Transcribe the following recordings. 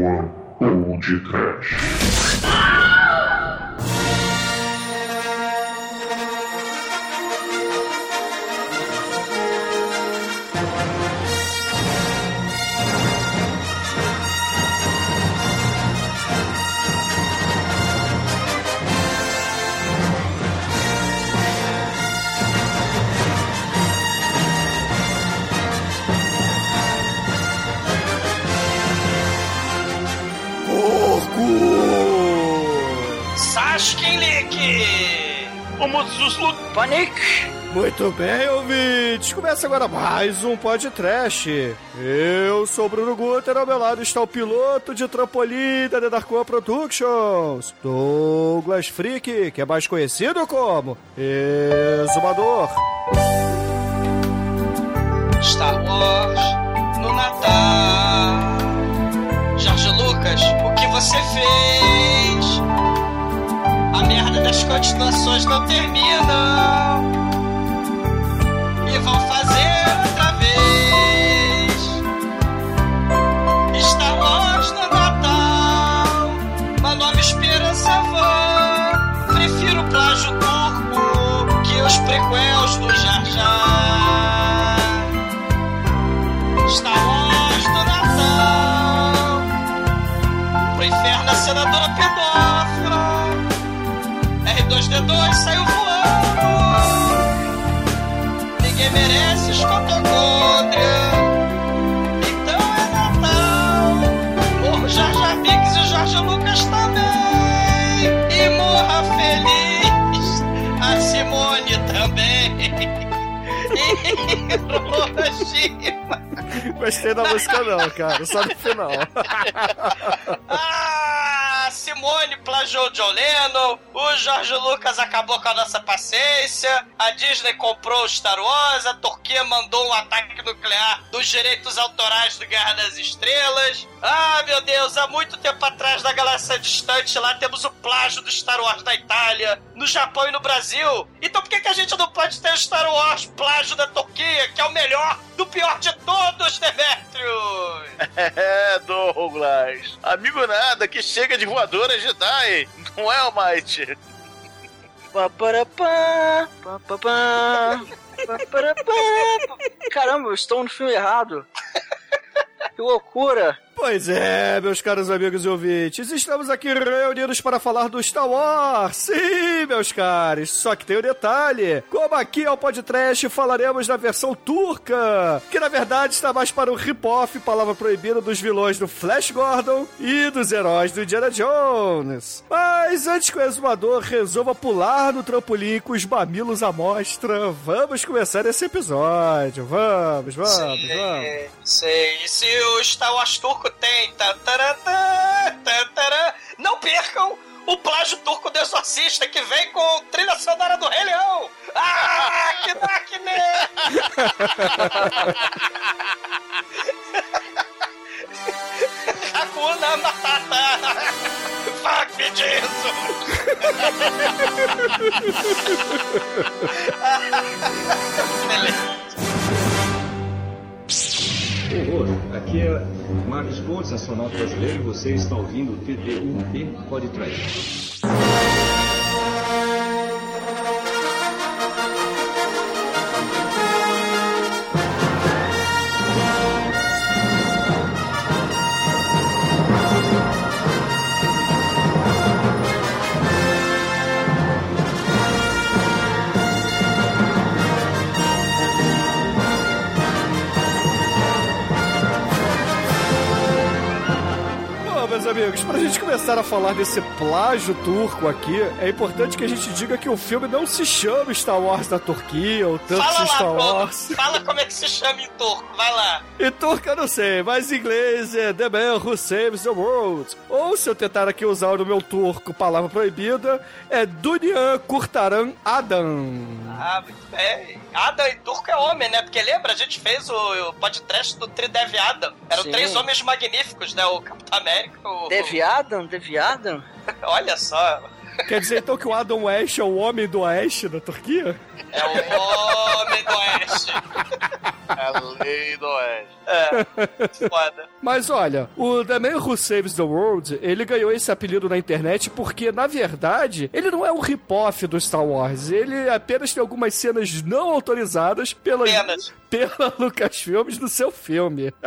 One Old Trash. Muito bem, ouvintes! Começa agora mais um podcast. Eu sou o Bruno Guter, ao meu lado está o piloto de trampolim da One Productions, Douglas Freak, que é mais conhecido como Exumador. Star Wars no Natal. Jorge Lucas, o que você fez? A merda das continuações não terminam. Vão fazer outra vez. Star Wars no Natal. Uma nova esperança vã. Prefiro o plágio turco que os prequels do Jar Jar. Star Wars do Natal. Pro inferno a senadora pedófila. R2D2 saiu voando. Gostei da música não, cara, só no final. Ah, Simone plagiou John Lennon, o Jorge Lucas acabou com a nossa paciência, a Disney comprou Star Wars, a Turquia mandou um ataque nuclear dos direitos autorais do Guerra das Estrelas. Ah, meu Deus, há muito tempo atrás, na galáxia distante, lá temos o plágio do Star Wars da Itália, no Japão e no Brasil. Então por que, que a gente não pode ter o Star Wars plágio da Turquia, que é o melhor do pior de todos, Demetrius? É, Douglas. Amigo nada, que chega de voadora Jedi. Não é, Almighty? Caramba, eu estou no filme errado. Que loucura! Pois é, meus caros amigos e ouvintes, estamos aqui reunidos para falar do Star Wars. Sim, meus caros, só que tem um detalhe. Como aqui é o podcast, falaremos da versão turca, que na verdade está mais para o rip-off, palavra proibida, dos vilões do Flash Gordon e dos heróis do Indiana Jones. Mas antes que o exumador resolva pular no trampolim com os mamilos à mostra, vamos começar esse episódio. Vamos, vamos, vamos. Sei, sei. E se o Star Wars turco tem. taratã, tatarã, não percam o plágio turco do Exorcista que vem com trilha sonora do Rei Leão. Ah, que máquina! Hakuna Matata! Fuck me, Jesus! Beleza. Aqui é Marcos Pontes, astronauta brasileiro, e você está ouvindo o TDUP Podcast. Amigos, pra gente começar a falar desse plágio turco aqui, é importante que a gente diga que o filme não se chama Star Wars da Turquia, ou tanto Fala lá, Star. Wars. Fala como é que se chama em turco, vai lá. Em turco eu não sei, mas em inglês é The Man Who Saves the World. Ou se eu tentar aqui usar no meu turco palavra proibida, é Dunyan Kurtaran Adam. Ah, muito bem. Adam em turco é homem, né? Porque lembra, a gente fez o, o podcast do Tridev Adam. Eram Sim. três homens magníficos, né? O Capitão América, o... Deviadam? Deviadam? Olha só, Quer dizer então que o Adam West é o homem do Oeste da Turquia? é o homem do oeste. A lei do oeste. É, foda. Mas olha, o The Man Who Saves the World, ele ganhou esse apelido na internet porque, na verdade, ele não é um rip-off do Star Wars. Ele apenas tem algumas cenas não autorizadas pela, Apenas. Pela Lucasfilmes no seu filme.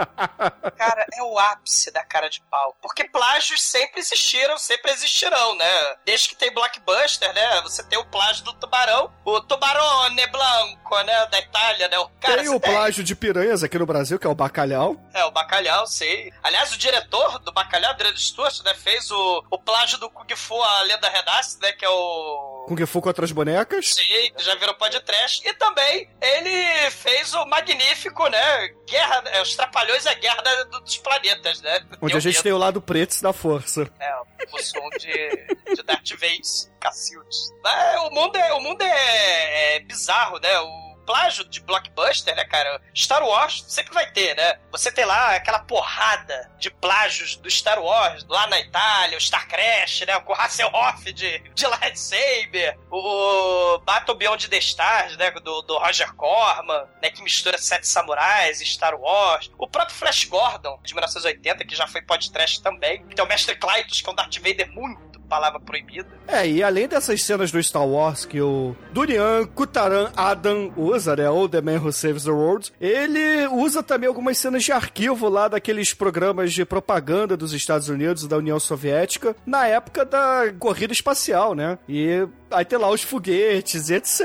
Cara, é o ápice da cara de pau. Porque plágios sempre existiram, sempre existirão, né? Desde que tem blockbuster, né? Você tem o plágio do tubarão, o tubarone blanco, né? Da Itália, né? O cara, tem o plágio de piranhas aqui no Brasil, que é o bacalhau. É, o Bacalhau, sei. Aliás, o diretor do Bacalhau, Adriano Stuart, né, fez o, o plágio do Kung Fu, a lenda renasce, né, que é o... Com que for contra as bonecas. Sim, já virou podcast. E também ele fez o magnífico, né, Guerra... É, os Trapalhões é a Guerra da- dos Planetas, né? Onde a gente medo. tem o lado preto da força. É, o som de, de Darth Vader, Cacildes. É, o mundo, é, o mundo é, é bizarro, né? O plágio de blockbuster, né, cara? Star Wars sempre vai ter, né? Você tem lá aquela porrada de plágios do Star Wars, lá na Itália, o Star Crash, né? Com o Hasselhoff de, de lightsaber, o Battle Beyond the Stars, né? Do, do Roger Corman, né? Que mistura Sete Samurais e Star Wars. O próprio Flash Gordon, de 1980, que já foi podcast também. Tem o Mestre Clytus, que é um Darth Vader muito palavra proibida. É, e além dessas cenas do Star Wars que o Durian Kutaran Adam usa, né, ou The Man Who Saves the World, ele usa também algumas cenas de arquivo lá daqueles programas de propaganda dos Estados Unidos e da União Soviética na época da corrida espacial, né? E aí tem lá os foguetes e etc.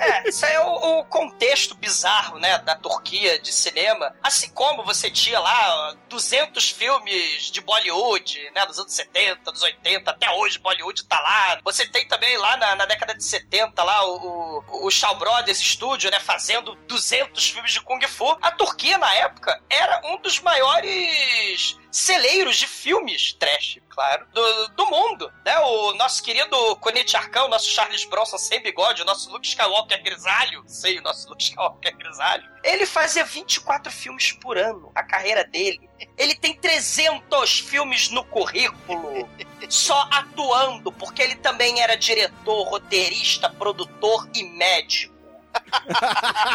É, isso é o, o contexto bizarro, né, da Turquia de cinema. Assim como você tinha lá ó, 200 filmes de Bollywood, né, dos anos 70, dos 80, até hoje Bollywood tá lá. Você tem também lá na, na década de 70 lá o, o, o Shaw Brothers Studio, né, fazendo 200 filmes de Kung Fu. A Turquia, na época, era um dos maiores celeiros de filmes trash, claro, do, do mundo, né? O nosso querido Conete Arcão, nosso Charles Bronson sem bigode, o nosso Luke Skywalker grisalho, sei, o nosso Luke Skywalker grisalho, ele fazia 24 filmes por ano, a carreira dele. Ele tem 300 filmes no currículo, só atuando, porque ele também era diretor, roteirista, produtor e médico.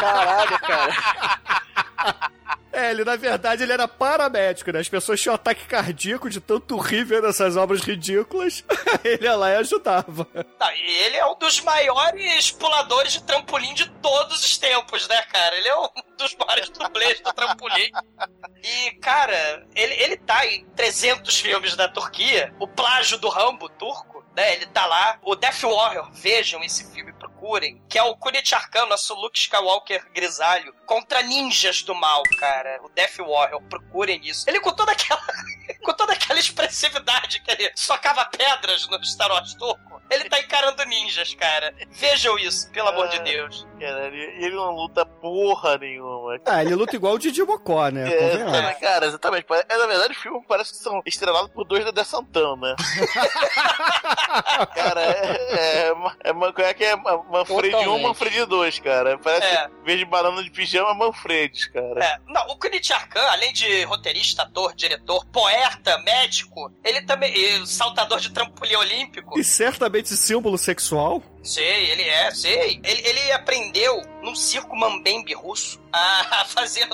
Caralho, cara. É, ele na verdade ele era paramédico, né? As pessoas tinham ataque cardíaco de tanto rir vendo essas obras ridículas. ele ia lá e ajudava. Tá, e ele é um dos maiores puladores de trampolim de todos os tempos, né, cara? Ele é um dos maiores dublês do trampolim. E, cara, ele, ele tá em 300 filmes da Turquia. O plágio do Rambo turco, né? Ele tá lá. O Death Warrior, vejam esse filme, procurem. Que é o Kunit Arkan, nosso Luke Skywalker grisalho, contra ninjas do mal, cara. O Death Warrior, procurem isso. Ele com toda aquela... com toda aquela expressividade que ele socava pedras no Star Wars turco. Ele tá encarando ninjas, cara. Vejam isso, pelo amor de Ah. Deus. Caralho, e ele não luta porra nenhuma. Ah, ele luta igual o Didi Mocó, né? É, cara, cara, exatamente. É, na verdade, o filme parece que são estrelados por dois da De Santana. cara, é, é, é, é que é Ma- Manfred 1, Totalmente. Manfred 2, cara. Parece, É. em vez de banana de pijama, Manfredes, cara. É, não, o Kunit Arkan, além de roteirista, ator, diretor, poeta, médico, ele também. E saltador de trampolim olímpico. E certamente símbolo sexual. Sei, ele é, sei. Ele, ele aprendeu num circo mambembe russo a fazer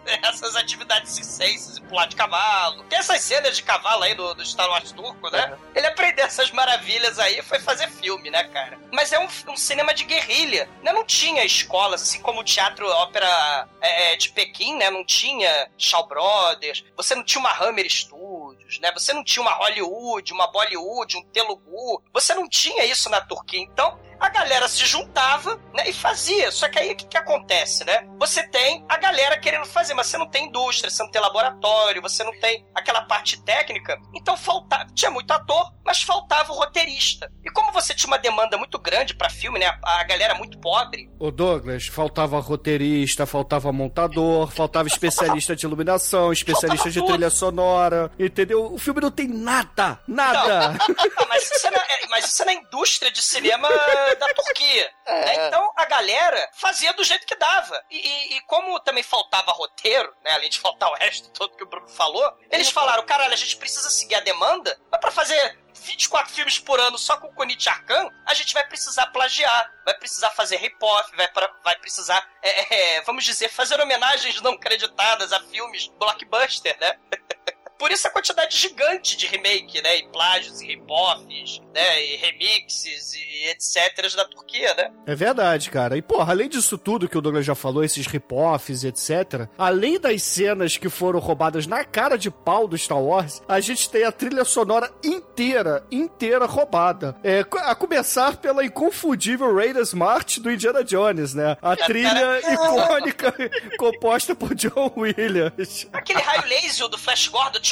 essas atividades circenses e pular de cavalo. Tem essas cenas de cavalo aí do, do Star Wars turco, né? Ele aprendeu essas maravilhas aí e foi fazer filme, né, cara? Mas é um, um cinema de guerrilha. Né? Não tinha escolas, assim como o teatro ópera é, de Pequim, né? Não tinha Shaw Brothers, você não tinha uma Hammer Studios, né? Você não tinha uma Hollywood, uma Bollywood, um Telugu. Você não tinha isso na Turquia. Então, a galera se juntava, né, e fazia. Só que aí o que, que acontece, né? Você tem a galera querendo fazer, mas você não tem indústria, você não tem laboratório, você não tem aquela parte técnica. Então faltava, tinha muito ator, mas faltava o roteirista. E como você tinha uma demanda muito grande pra filme, né? A, a galera muito pobre, Ô Douglas, faltava roteirista, faltava montador, faltava especialista de iluminação, especialista de trilha sonora, entendeu? O filme não tem nada, nada. Ah, mas, isso é na, é- mas isso é na indústria de cinema da, da Turquia. né? Então a galera fazia do jeito que dava. E, e- e como também faltava roteiro, né? Além de faltar o resto todo que o Bruno falou, eles falaram: caralho, a gente precisa seguir a demanda, mas pra fazer 24 filmes por ano só com o Kunit Arkan, a gente vai precisar plagiar, vai precisar fazer rip-off, vai, pra- vai precisar, é, é, vamos dizer, fazer homenagens não creditadas a filmes blockbuster, né? Por isso a quantidade gigante de remake, né? E plágios, e rip-offs, né? E remixes e etc. da Turquia, né? É verdade, cara. E, porra, além disso tudo que o Douglas já falou, esses rip-offs, etc., além das cenas que foram roubadas na cara de pau do Star Wars, a gente tem a trilha sonora inteira, inteira roubada. É, a começar pela inconfundível Raiders March do Indiana Jones, né? A trilha icônica composta por John Williams. Aquele raio laser do Flash Gordon.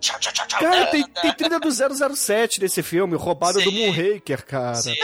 tchau, tchau, tchau, tchau. Cara, tem, tem trilha do 007 nesse filme, roubada do. Moonraker, cara. Sim.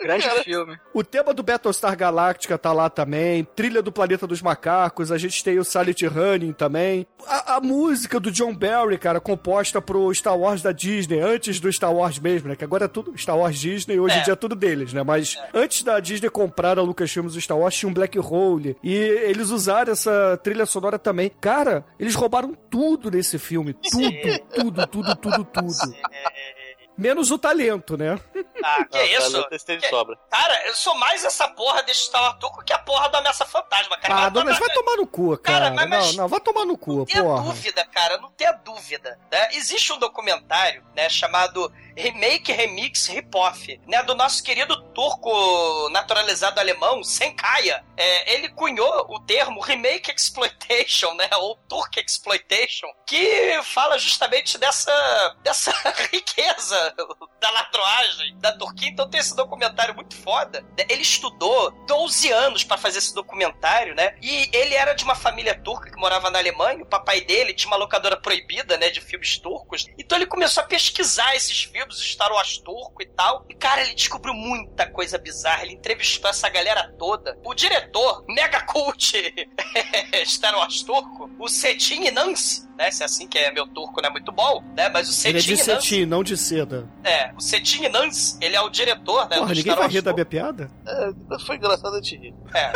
Grande filme. O tema do Battlestar Galactica tá lá também. Trilha do Planeta dos Macacos. A gente tem o Silent Running também. A, a música do John Barry, cara, composta pro Star Wars da Disney, antes do Star Wars mesmo, né? Que agora é tudo Star Wars Disney, hoje em É. dia é tudo deles, né? Mas antes da Disney comprar a Lucasfilms do Star Wars, tinha um Black Hole. E eles usaram essa trilha sonora também. Cara, eles roubaram tudo nesse filme. Tudo, tudo, tudo, tudo, tudo. Menos o talento, né? Ah, que Não, isso? tem Que- sobra. Cara, eu sou mais essa porra desse Turco que a porra do Ameaça Fantasma, cara. Ah, Mas- Douglas, vai tomar no cu, cara. Cara, mas- mas- Não, não, vai tomar no cu, Não tenha porra. dúvida, cara, não tenha dúvida. Né? Existe um documentário, né, chamado Remake, Remix, Ripoff, né, do nosso querido turco naturalizado alemão, Senkaya. É, ele cunhou o termo Remake Exploitation, né, ou Turk Exploitation, que fala justamente dessa, dessa riqueza da ladroagem da Turquia. Então tem esse documentário muito foda. né? Ele estudou 12 anos pra fazer esse documentário, né? E ele era de uma família turca que morava na Alemanha. O papai dele tinha uma locadora proibida, né? De filmes turcos. Então ele começou a pesquisar esses filmes, Star Wars turco e tal. E, cara, ele descobriu muita coisa bizarra. Ele entrevistou essa galera toda. O diretor, mega cult Star Wars turco, o Setin Inans, né? Se é assim que é meu turco, não é muito bom, né? Mas o Ele é de cetim, não de seda. É, o Setin Nans, ele é o diretor, né? Porra, do ninguém Star vai rir da minha piada? É, foi engraçado a te rir. É.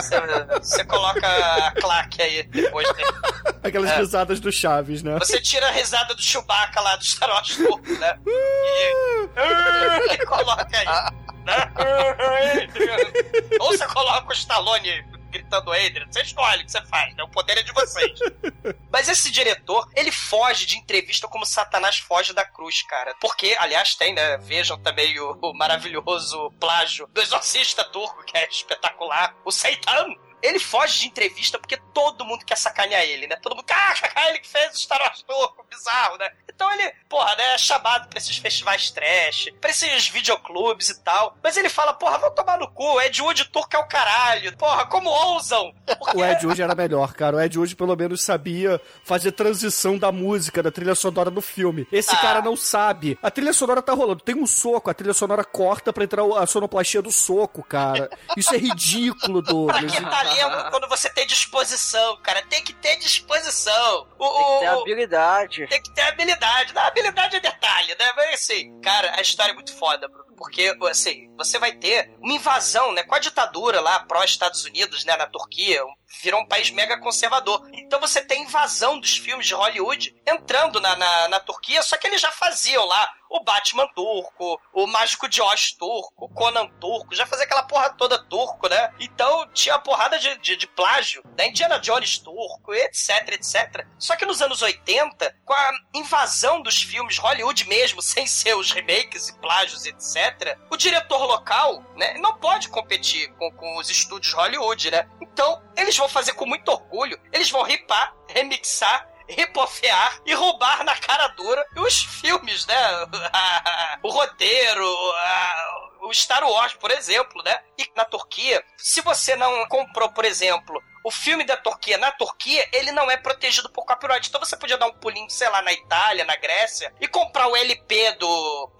Você, você coloca a claque aí depois. Né? Aquelas É. risadas do Chaves, né? Você tira a risada do Chewbacca lá do Star Wars Turco, né? E, e coloca aí. Né? Ou você coloca o Stallone gritando Adrian, você escolhe o que você faz, né? O poder é de vocês. Mas esse diretor, ele foge de entrevista como Satanás foge da cruz, cara. Porque, aliás, tem, né? Vejam também o, o maravilhoso plágio do exorcista turco, que é espetacular. O Seitan. Ele foge de entrevista porque todo mundo quer sacanear ele, né? Todo mundo, ah, ele que fez o Star Wars turco, bizarro, né? Então ele, porra, né, é chamado pra esses festivais trash, pra esses videoclubes e tal. Mas ele fala, porra, vão tomar no cu, Ed Wood turco é o caralho. Porra, como ousam? Porque O Ed Wood era melhor, cara. O Ed Wood pelo menos sabia fazer transição da música, da trilha sonora no filme. Esse Ah. cara não sabe. A trilha sonora tá rolando. Tem um soco, a trilha sonora corta pra entrar a sonoplastia do soco, cara. Isso é ridículo, Douglas. Talento quando você tem disposição, cara. Tem que ter disposição. O, Tem que ter o- habilidade. tem que ter habilidade. Não, habilidade é detalhe, né? Mas assim, cara, a história é muito foda, Bruno. Porque, assim, você vai ter uma invasão, né? Com a ditadura lá, pró-Estados Unidos, né? Na Turquia. Virou um país mega conservador. Então você tem invasão dos filmes de Hollywood entrando na, na, na Turquia, só que eles já faziam lá o Batman turco, o Mágico de Oz turco, o Conan turco, já fazia aquela porra toda turco, né? Então tinha a porrada de, de, de plágio da Indiana Jones turco, etc, etc. Só que nos anos 80, com a invasão dos filmes Hollywood mesmo, sem ser os remakes e plágios, etc., o diretor local, né, não pode competir com, com os estúdios Hollywood, né? Então, eles vão fazer com muito orgulho, eles vão ripar, remixar, ripofear e roubar na cara dura os filmes, né? o roteiro, o Star Wars, por exemplo, né? E na Turquia, se você não comprou, por exemplo, o filme da Turquia na Turquia, ele não é protegido por copyright. Então você podia dar um pulinho, sei lá, na Itália, na Grécia, e comprar o LP do.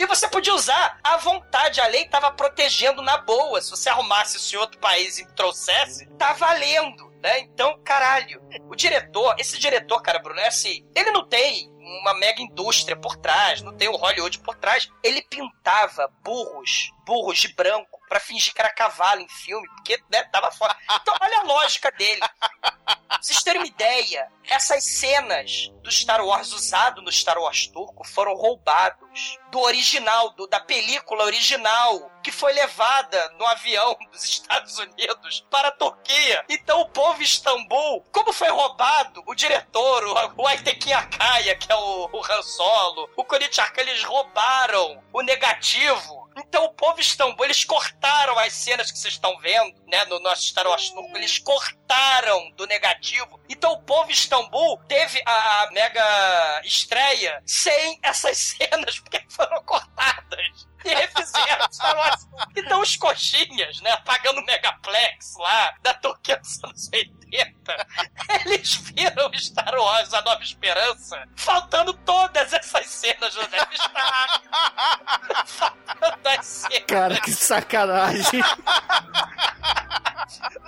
E você podia usar à vontade. A lei tava protegendo na boa. Se você arrumasse isso em outro país e trouxesse, tá valendo. Né? Então, caralho, o diretor, esse diretor, cara, Bruno, é assim, ele não tem uma mega indústria por trás, não tem o Hollywood por trás. Ele pintava burros, burros de branco, pra fingir que era cavalo em filme, porque né, tava fora. Então, olha a lógica dele. Pra vocês terem uma ideia, essas cenas do Star Wars usado no Star Wars turco foram roubados do original, do, da película original, que foi levada no avião dos Estados Unidos para a Turquia. Então o povo Istambul, como foi roubado, o diretor, o, o Aytekin Akaya, que é o, o Han Solo, o Korit Arkan, eles roubaram o negativo então o povo Istambul, eles cortaram as cenas que vocês estão vendo, né, no nosso Star Wars turco, eles cortaram do negativo. Então o povo Istambul teve a, a mega estreia sem essas cenas, porque foram cortadas. E refizeram Star Wars. Então os coxinhas, né, pagando o Megaplex lá, da Turquia dos anos 80, eles viram Star Wars A Nova Esperança, faltando todas essas cenas no Death Star. faltando as cenas. Cara, que sacanagem.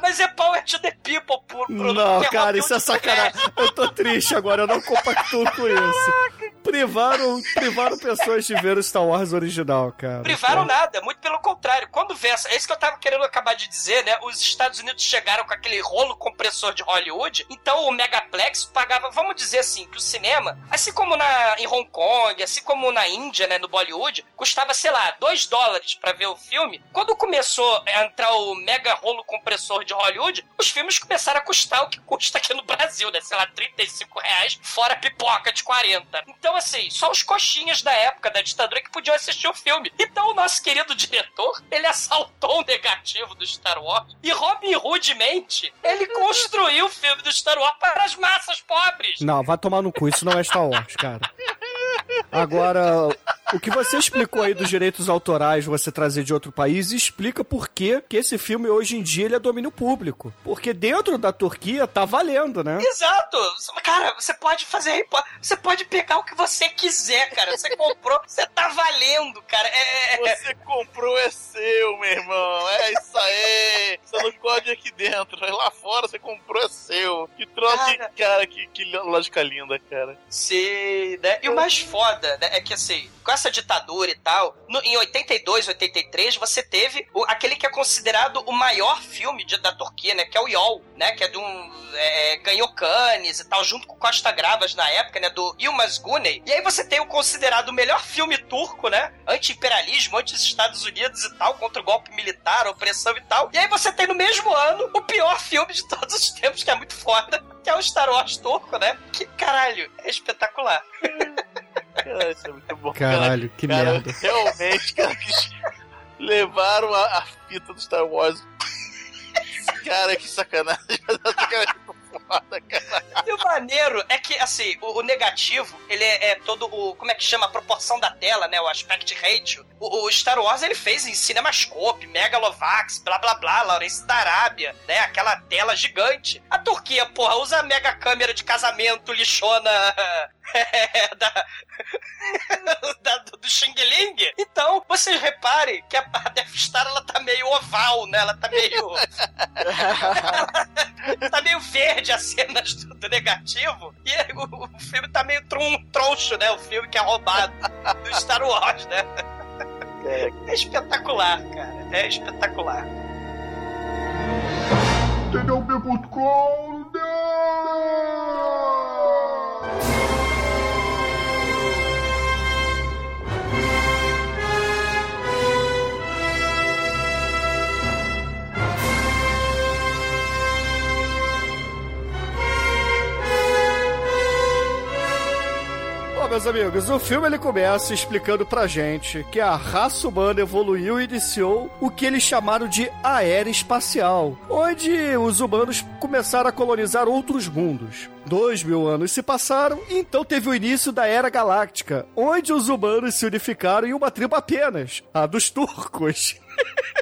Mas é power to the people, por Não, cara, isso é sacanagem. Eu tô triste agora, eu não compactuo com isso. Privaram, privaram pessoas de ver o Star Wars original, cara. Privaram nada, muito pelo contrário. Quando vê essa, é isso que eu tava querendo acabar de dizer, né? Os Estados Unidos chegaram com aquele rolo compressor de Hollywood, então o Megaplex pagava, vamos dizer assim, que o cinema, assim como na, em Hong Kong, assim como na Índia, né, no Bollywood, custava, sei lá, 2 dólares pra ver o filme. Quando começou a entrar o mega rolo compressor de Hollywood, os filmes começaram a custar o que custa aqui no Brasil, né? Sei lá, 35 reais, fora pipoca de 40. Então, assim, só os coxinhas da época da ditadura que podiam assistir o filme. Então, o nosso querido diretor, ele assaltou o negativo do Star Wars e Robin Hoodmente, ele construiu o filme do Star Wars para as massas pobres. Não, vai tomar no cu, isso não é Star Wars, cara. Agora, o que você explicou aí dos direitos autorais, você trazer de outro país, explica por que, que esse filme hoje em dia ele é domínio público. Porque dentro da Turquia tá valendo, né? Exato! Cara, você pode fazer. Você pode pegar o que você quiser, cara. Você comprou, você tá valendo, cara. É, é, Você comprou, é seu, meu irmão. É isso aí. Você não código aqui dentro. Mas Lá fora você comprou, é seu. Que troço, Cara. que, cara, que, que lógica linda, cara. Sim, né? E o mais foda, né, é que assim, com essa ditadura e tal, no- em 82, 83, você teve o- aquele que é considerado o maior filme de- da Turquia, né? Que é o Yol, né? Que é de um. é, ganhou Cannes e tal, junto com Costa Gravas na época, né? Do Yilmaz Güney. E aí você tem o considerado o melhor filme turco, né? Anti-imperialismo, anti-Estados Unidos e tal, contra o golpe militar, opressão e tal. E aí você tem no mesmo ano o pior filme de todos os tempos, que é muito foda, que é o Star Wars turco, né? Que caralho, é espetacular. Cara, isso é muito bom. Caralho, que cara, merda. Realmente, cara, que levaram a, a fita do Star Wars. Cara, que sacanagem. Cara, foda, cara. E o maneiro é que, assim, o, o negativo, ele é, é todo o. Como é que chama? A proporção da tela, né? O aspect ratio. O, o Star Wars ele fez em Cinemascope, Megalovax, blá blá blá, Laurence da Arábia, né? Aquela tela gigante. A Turquia, porra, usa a mega câmera de casamento lixona é, da, da- do Xing Ling. Então, vocês reparem que a, Death Star ela tá meio oval, né? Ela tá meio. tá meio verde as cenas do, do negativo. E o, o filme tá meio tron, troncho, né? O filme que é roubado do Star Wars, né? É espetacular, cara. É espetacular. TDUP.com meus amigos, o filme ele começa explicando pra gente que a raça humana evoluiu e iniciou o que eles chamaram de a era espacial, onde os humanos começaram a colonizar outros mundos. Dois mil anos se passaram, e então teve o início da Era Galáctica, onde os humanos se unificaram em uma tribo apenas, a dos turcos.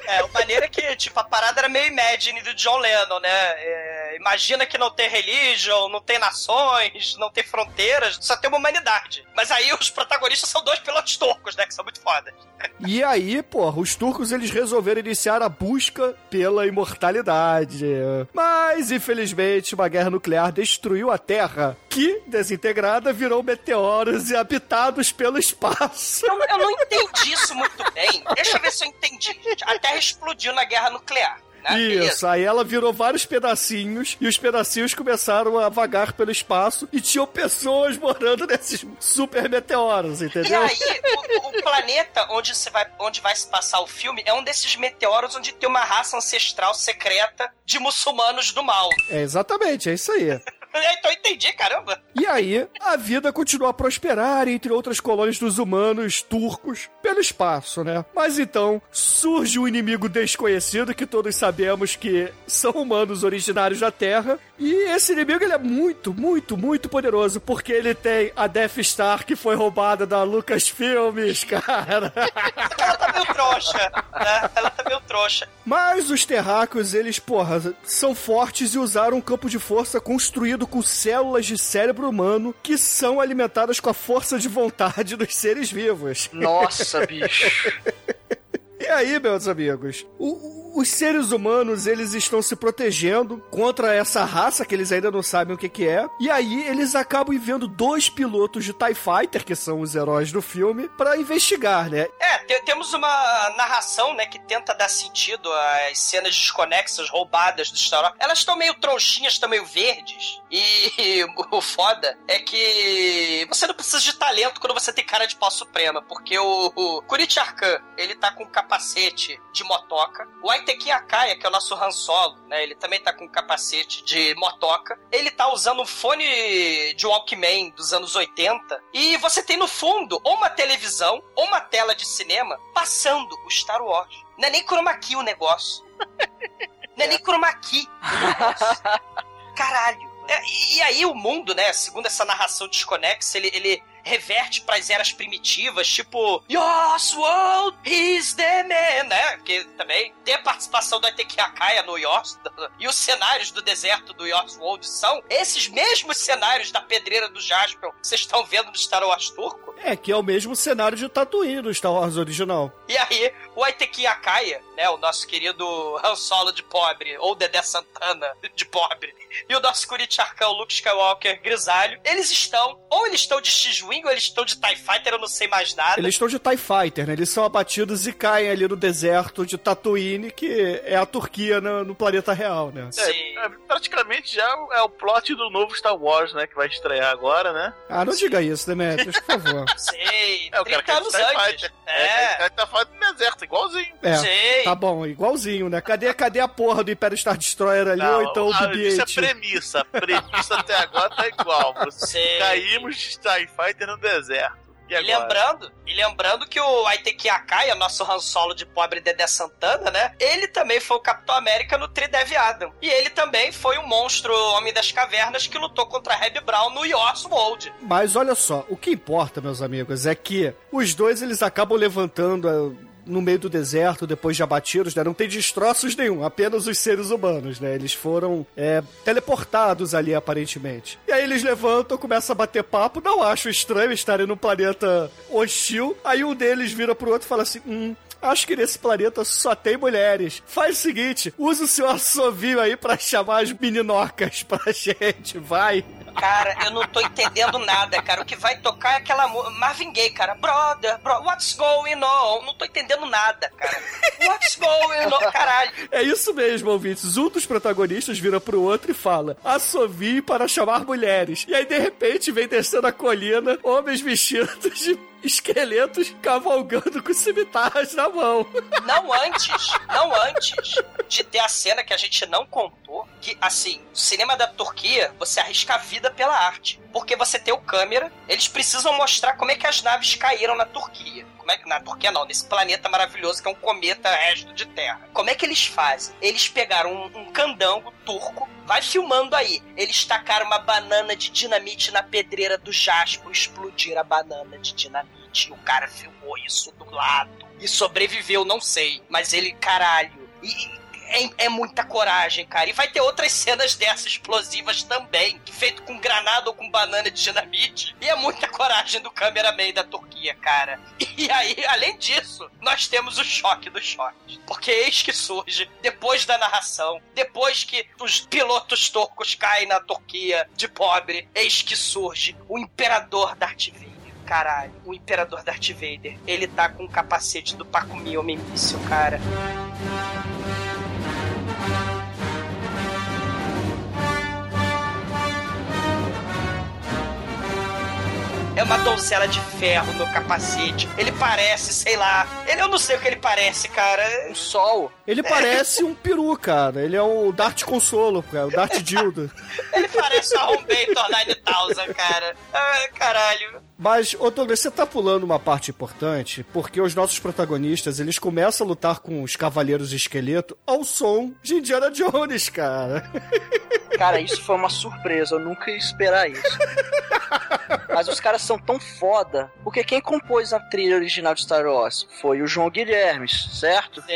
É, o maneiro é que, tipo, a parada era meio Imagine do John Lennon, né? É, imagina que não tem religião, não tem nações, não tem fronteiras, só tem uma humanidade. Mas aí os protagonistas são dois pilotos turcos, né? Que são muito fodas. E aí, porra, os turcos eles resolveram iniciar a busca pela imortalidade. Mas, infelizmente, uma guerra nuclear destruiu a Terra, que, desintegrada, virou meteoros e habitados pelo espaço. Eu, eu não entendi isso muito bem. Deixa eu ver se eu entendi. A Terra explodiu na guerra nuclear. Isso, aí ela virou vários pedacinhos e os pedacinhos começaram a vagar pelo espaço e tinham pessoas morando nesses super meteoros, E entendeu? aí, o, o planeta onde, você vai, onde vai se passar o filme é um desses meteoros onde tem uma raça ancestral secreta de muçulmanos do mal. É exatamente, é isso aí. Então eu entendi, caramba. E aí, a vida continua a prosperar entre outras colônias dos humanos turcos pelo espaço, né? Mas então surge um inimigo desconhecido que todos sabemos que são humanos originários da Terra. E esse inimigo ele é muito, muito, muito poderoso porque ele tem a Death Star que foi roubada da Lucasfilmes, cara. Ela tá meio trouxa, né? Ela tá meio trouxa. Mas os terráqueos, eles, porra, são fortes e usaram um campo de força construído com células de cérebro humano que são alimentadas com a força de vontade dos seres vivos. Nossa, bicho. E aí, meus amigos, o- o- os seres humanos, eles estão se protegendo contra essa raça que eles ainda não sabem o que que é. E aí, eles acabam enviando dois pilotos de TIE Fighter, que são os heróis do filme, pra investigar, né? É, te- temos uma narração, né, que tenta dar sentido às cenas desconexas, roubadas do Star Wars. Elas estão meio tronchinhas, estão meio verdes. E o foda é que você não precisa de talento quando você tem cara de pau suprema, porque o, o ele tá com capacete de motoca. O Aiteki Akaya, que é o nosso Han Solo, né, ele também tá com capacete de motoca. Ele tá usando um fone de Walkman dos anos 80. E você tem no fundo ou uma televisão ou uma tela de cinema passando o Star Wars. Não é nem chroma key o negócio. Não é nem chroma key o negócio. Caralho. É, e, e aí o mundo, né, segundo essa narração desconexa, ele, ele reverte pras eras primitivas, tipo Yoss world is the man, né? Que também tem a participação do Ateki Akaya no Yoss, e os cenários do deserto do Yoss World são esses mesmos cenários da pedreira do Jaspel que vocês estão vendo no Star Wars turco. É, que é o mesmo cenário de Tatooine do Star Wars original. E aí, o Aiteki Akaya, né, o nosso querido Han Solo de pobre, ou Dedé Santana de pobre, e o nosso Kurichi Arkan, o Luke Skywalker grisalho, eles estão, ou eles estão de X-Wing, ou eles estão de TIE Fighter, eu não sei mais nada. Eles estão de TIE Fighter, né? Eles são abatidos e caem ali no deserto de Tatooine, que é a Turquia no, no planeta real, né? Sim. É, praticamente já é o plot do novo Star Wars, né? Que vai estrear agora, né? Ah, não diga isso, Demetrius, por favor. Sei, É, o 30 cara quer anos TIE antes. Fighter. É, É, o cara tá falando do deserto, igualzinho. É, sei. tá bom, igualzinho, né? Cadê, cadê a porra do Império Star Destroyer ali, ou então o ah, isso é BB-8? premissa. A premissa até agora tá igual. Você Sei. caímos de TIE Fighter no deserto. E E agora? lembrando, e lembrando que o Aiteki Akaya, nosso Han Solo de pobre Dedé Santana, né? Ele também foi o Capitão América no Trideve Adam. E ele também foi o monstro Homem das Cavernas que lutou contra Reb Brown no Yoss World. Mas olha só, o que importa, meus amigos, é que os dois eles acabam levantando no meio do deserto depois de abatidos, né? Não tem destroços nenhum, apenas os seres humanos, né? Eles foram é, teleportados ali aparentemente. E aí eles levantam, começam a bater papo, não acho estranho estarem num planeta hostil. Aí um deles vira pro outro e fala assim: hum. Acho que nesse planeta só tem mulheres. Faz o seguinte, usa o seu assovio aí pra chamar as meninocas pra gente, vai. Cara, eu não tô entendendo nada, cara. O que vai tocar é aquela Marvin Gaye, cara. Brother, bro, what's going on? Não tô entendendo nada, cara. What's going on? Caralho. É isso mesmo, ouvintes. Um dos protagonistas vira pro outro e fala: assovie para chamar mulheres. E aí, de repente, vem descendo a colina homens vestidos de esqueletos cavalgando com cimitarras na mão. Não antes, não antes de ter a cena que a gente não contou, que, assim, no cinema da Turquia, você arrisca a vida pela arte. Porque você tem o câmera, eles precisam mostrar como é que as naves caíram na Turquia. Como é que, na Turquia não, nesse planeta maravilhoso que é um cometa resto de terra. Como é que eles fazem? Eles pegaram um, um candango turco, vai filmando aí. Eles tacaram uma banana de dinamite na pedreira do Jaspo, explodiram a banana de dinamite. E o cara filmou isso do lado. E sobreviveu, não sei. Mas ele, caralho. E é, é muita coragem, cara. E vai ter outras cenas dessas explosivas também, feito com granada ou com banana de dinamite. E é muita coragem do cameraman da Turquia, cara. E aí, além disso, nós temos o choque dos choques. Porque eis que surge, depois da narração, depois que os pilotos turcos caem na Turquia de pobre, eis que surge o imperador Darth Vader. Caralho, o Imperador Darth Vader. Ele tá com o capacete do Paco Mio Míssil, cara. É uma donzela de ferro no capacete. Ele parece, sei lá. Ele, eu não sei o que ele parece, cara. O sol. Ele parece um peru, cara. Ele é o Dart Consolo, cara. O Dart Dildo. Ele parece o Arrombator 9000, cara. Ai, caralho. Mas, ô Douglas, você tá pulando uma parte importante, porque os nossos protagonistas, eles começam a lutar com os Cavaleiros Esqueleto ao som de Indiana Jones, cara. Cara, isso foi uma surpresa. Eu nunca ia esperar isso. Mas os caras são tão foda. Porque quem compôs a trilha original de Star Wars foi o João Guilhermes, certo? Sim.